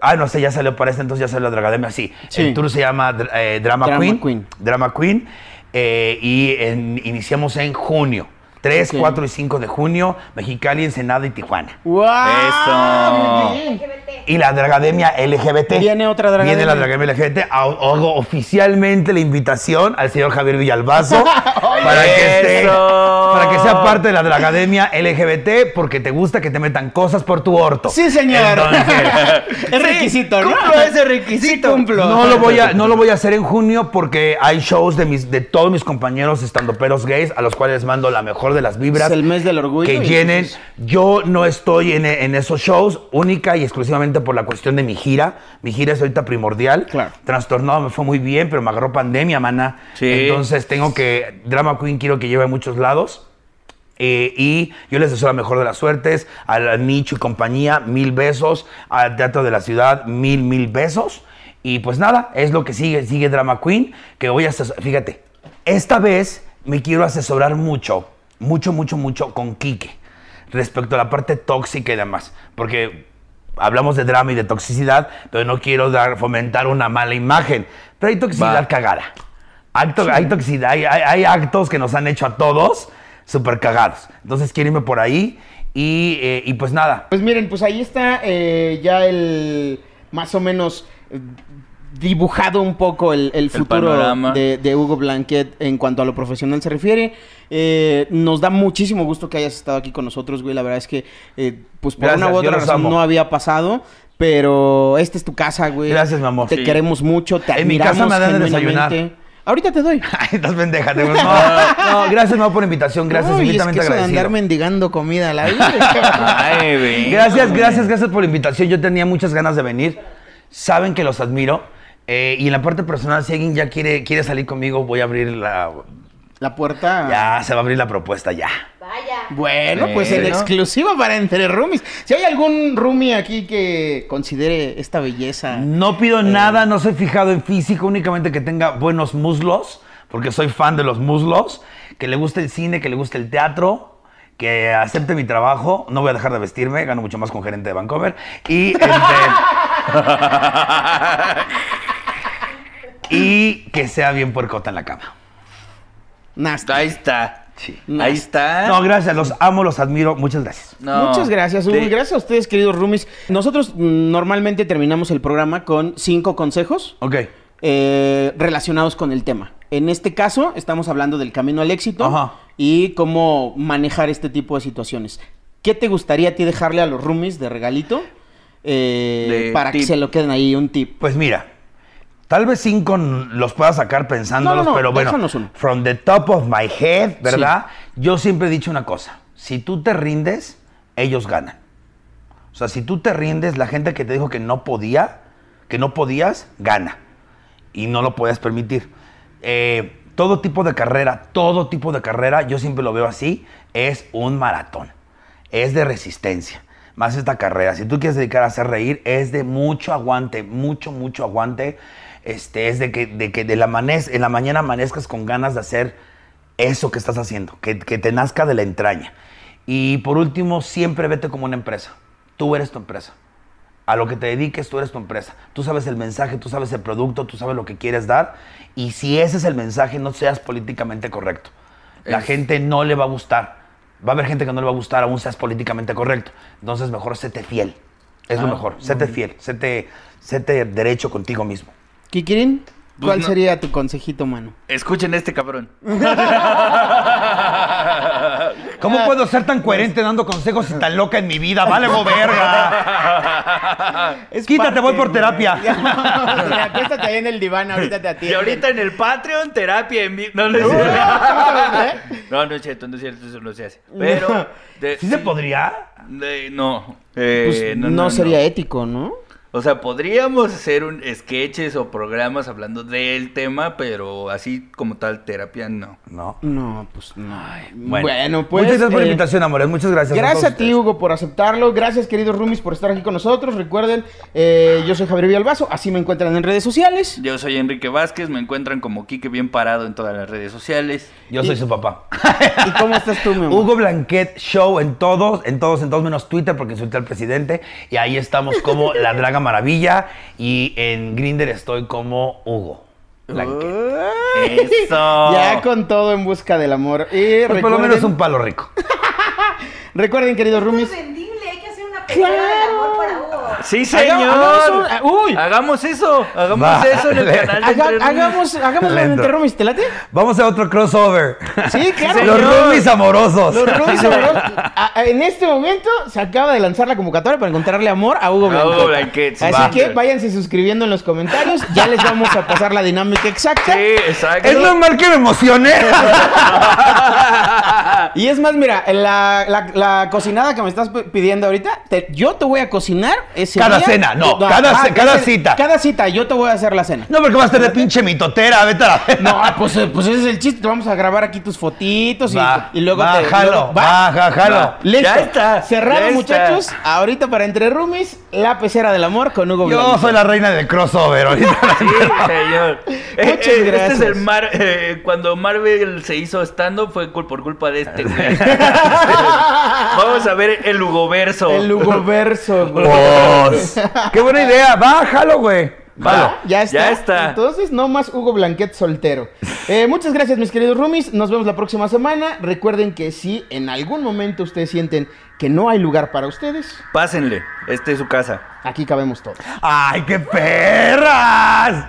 Ah, no sé, ya salió para este, entonces ya salió la Dragademia, sí. Sí. El tour se llama eh, Drama, Drama Queen. Queen. Drama Queen. eh, y en- iniciamos en junio. 3, Ok. 4 y 5 de junio, Mexicali, Ensenada y Tijuana. ¡Wow! Eso. Muy bien. Y la Dragademia LGBT. Viene otra Dragademia. Viene la Dragademia LGBT. Hago oficialmente la invitación al señor Javier Villalbazo para que esté, para que sea parte de la Dragademia LGBT porque te gusta que te metan cosas por tu orto. Sí, señor. Entonces, es requisito, ¿no? Cumplo ese requisito. Sí, cumplo. no lo voy a no lo voy a hacer en junio porque hay shows de mis de todos mis compañeros estandoperos gays a los cuales les mando la mejor de las vibras. Es el mes del orgullo. que llenen. entonces- Yo no estoy en, en esos shows única y exclusivamente por la cuestión de mi gira. Mi gira es ahorita primordial. Claro. Trastornado me fue muy bien, pero me agarró pandemia, mana. Sí. Entonces tengo que. Drama Queen quiero que lleve a muchos lados. Eh, y yo les deseo la mejor de las suertes. Al Nicho y compañía, mil besos. Al Teatro de la Ciudad, mil, mil besos. Y pues nada, es lo que sigue. Sigue Drama Queen. Que voy a. Fíjate, esta vez me quiero asesorar mucho, mucho, mucho, mucho con Quique. Respecto a la parte tóxica y demás. Porque hablamos de drama y de toxicidad, pero no quiero dar, fomentar una mala imagen. Pero hay toxicidad Va. cagada. Acto- Hay toxicidad, hay, hay- hay actos que nos han hecho a todos súper cagados. Entonces quiero irme por ahí y, eh, y pues nada. Pues miren, pues ahí está eh, ya el más o menos eh, dibujado un poco el, el futuro de, de Hugo Blanquet en cuanto a lo profesional se refiere. Eh, nos da muchísimo gusto que hayas estado aquí con nosotros, güey. La verdad es que, eh, pues por Gracias, una u otra razón amo. no había pasado. Pero esta es tu casa, güey. Gracias, mi amor. Te Sí. queremos mucho, te En mi casa admiramos me dan de desayunar. Ahorita te doy. Ay, estás pendeja. te- No, no, gracias, no, por la invitación. Gracias, es infinitamente que eso de andar mendigando comida a la vida. Ay, ven. Gracias, gracias, gracias por la invitación. Yo tenía muchas ganas de venir. Saben que los admiro. Eh, y en la parte personal, si alguien ya quiere, quiere salir conmigo, voy a abrir la. La puerta. Ya, se va a abrir la propuesta, ya. Vaya. Bueno, pues en Bueno. exclusiva para Entre Roomies. Si hay algún roomie aquí que considere esta belleza. No pido nada, no soy fijado en físico, únicamente que tenga buenos muslos, porque soy fan de los muslos, que le guste el cine, que le guste el teatro, que acepte mi trabajo, no voy a dejar de vestirme, gano mucho más con gerente de Vancouver, y, este, y que sea bien puercota en la cama. Nasty. Ahí está. Sí. Ahí está. No, gracias, los amo, los admiro, muchas gracias. No. Muchas gracias, Hugo. De- y gracias a ustedes, queridos roomies. Nosotros mm, normalmente terminamos el programa con cinco consejos Ok. eh, relacionados con el tema. En este caso, estamos hablando del camino al éxito Ajá. y cómo manejar este tipo de situaciones. ¿Qué te gustaría a ti dejarle a los roomies de regalito? eh, De para que se lo queden ahí un tip. Pues mira, tal vez cinco los pueda sacar pensándolos, No, no, no, pero bueno, from the top of my head, ¿verdad? Yo siempre he dicho una cosa, si tú te rindes, ellos ganan. O sea, si tú te rindes, la gente que te dijo que no podía, que no podías, gana. Y no lo puedes permitir. Eh, todo tipo de carrera, todo tipo de carrera, yo siempre lo veo así, es un maratón. Es de resistencia. Más esta carrera. Si tú quieres dedicar a hacer reír, es de mucho aguante, mucho, mucho aguante. Este, es de que, de que de la amanez- en la mañana amanezcas con ganas de hacer eso que estás haciendo, que, que te nazca de la entraña. Y por último, siempre vete como una empresa. Tú eres tu empresa. A lo que te dediques, tú eres tu empresa. Tú sabes el mensaje, tú sabes el producto, tú sabes lo que quieres dar. Y si ese es el mensaje, no seas políticamente correcto. La Es- gente no le va a gustar. Va a haber gente que no le va a gustar, aún seas políticamente correcto. Entonces, mejor séte fiel. Es lo Ah, mejor. Séte fiel. Séte, séte derecho contigo mismo. Kikirin, Pues ¿cuál no. sería tu consejito, mano? Escuchen este cabrón. ¿Cómo puedo ser tan coherente dando consejos y tan loca en mi vida? Vale, verga. Es Quítate, parte, voy por terapia. Acuéstate ahí en el diván, ahorita te Y atienden. ahorita en el Patreon, terapia en vivo. No, no es ¿Eh? cierto. No, no es cierto, no es cierto, eso no se hace. Pero. de- ¿Sí se podría? de- no. Pues, Eh, no, sería ético, ¿no? O sea, podríamos hacer un sketches o programas hablando del tema, pero así como tal, terapia no. No. No, pues no. Bueno, Bueno, pues. Muchas gracias por la eh, invitación, amores. Muchas gracias. Gracias a ti. Hugo, por aceptarlo. Gracias, queridos roomies, por estar aquí con nosotros. Recuerden, eh, yo soy Javier Villalbazo. Así me encuentran en redes sociales. Yo soy Enrique Vázquez, me encuentran como Quique bien parado en todas las redes sociales. Yo soy su papá. ¿Y cómo estás tú, mi amor? Hugo Blanquet Show en todos, en todos, en todos menos Twitter porque insulté al presidente. Y ahí estamos como La Draga Maravilla. Y en Grinder estoy como Hugo. Eso. Ya con todo en busca del amor. Y Pues por lo recuerden- menos un palo rico. Recuerden, queridos roomies. es vendible, hay que hacer una pelea del amor para Hugo. Sí, señor. hagamos ah, uy. Hagamos eso. Hagamos eso en el canal de Haga- hagamos, hagamos Lento. entre roomies, ¿te late? Vamos a otro crossover. Sí, claro. Los roomies amorosos. Los roomies amorosos. En este momento se acaba de lanzar la convocatoria para encontrarle amor a Hugo A Blanquet. Hugo Blanquet, Así va. que váyanse suscribiendo en los comentarios. Ya les vamos a pasar la dinámica exacta. Sí, exacto. Es normal que me emocione. Y es más, mira, la, la- la cocinada que me estás pidiendo ahorita, te- yo te voy a cocinar ese Cada día. cena, no, cada ce- cada cita. Cada cita, yo te voy a hacer la cena. No, porque vas a tener pinche mitotera, vete a la No, pues, eh, pues ese es el chiste. Te vamos a grabar aquí tus fotitos y, Va, y luego va, te. jalo, luego- jalo. Va. Listo. Ya está, Cerrado, ya está. muchachos. Ahorita para Entre Roomies, la pecera del amor con Hugo Yo soy la reina del crossover ahorita. Sí, señor. Eh, Muchas eh, Este es gracias. el Mar, eh, cuando Marvel se hizo stand-up fue por culpa de este güey. Vamos a ver el Hugoverso. El Hugo Verso, güey. Qué buena idea. Bájalo, güey. Va. Jalo. Ya está. Ya está. Entonces, no más Hugo Blanquet soltero. Eh, muchas gracias, mis queridos roomies. Nos vemos la próxima semana. Recuerden que si en algún momento ustedes sienten que no hay lugar para ustedes, Pásenle, este es su casa. aquí cabemos todos. ¡Ay, qué perras!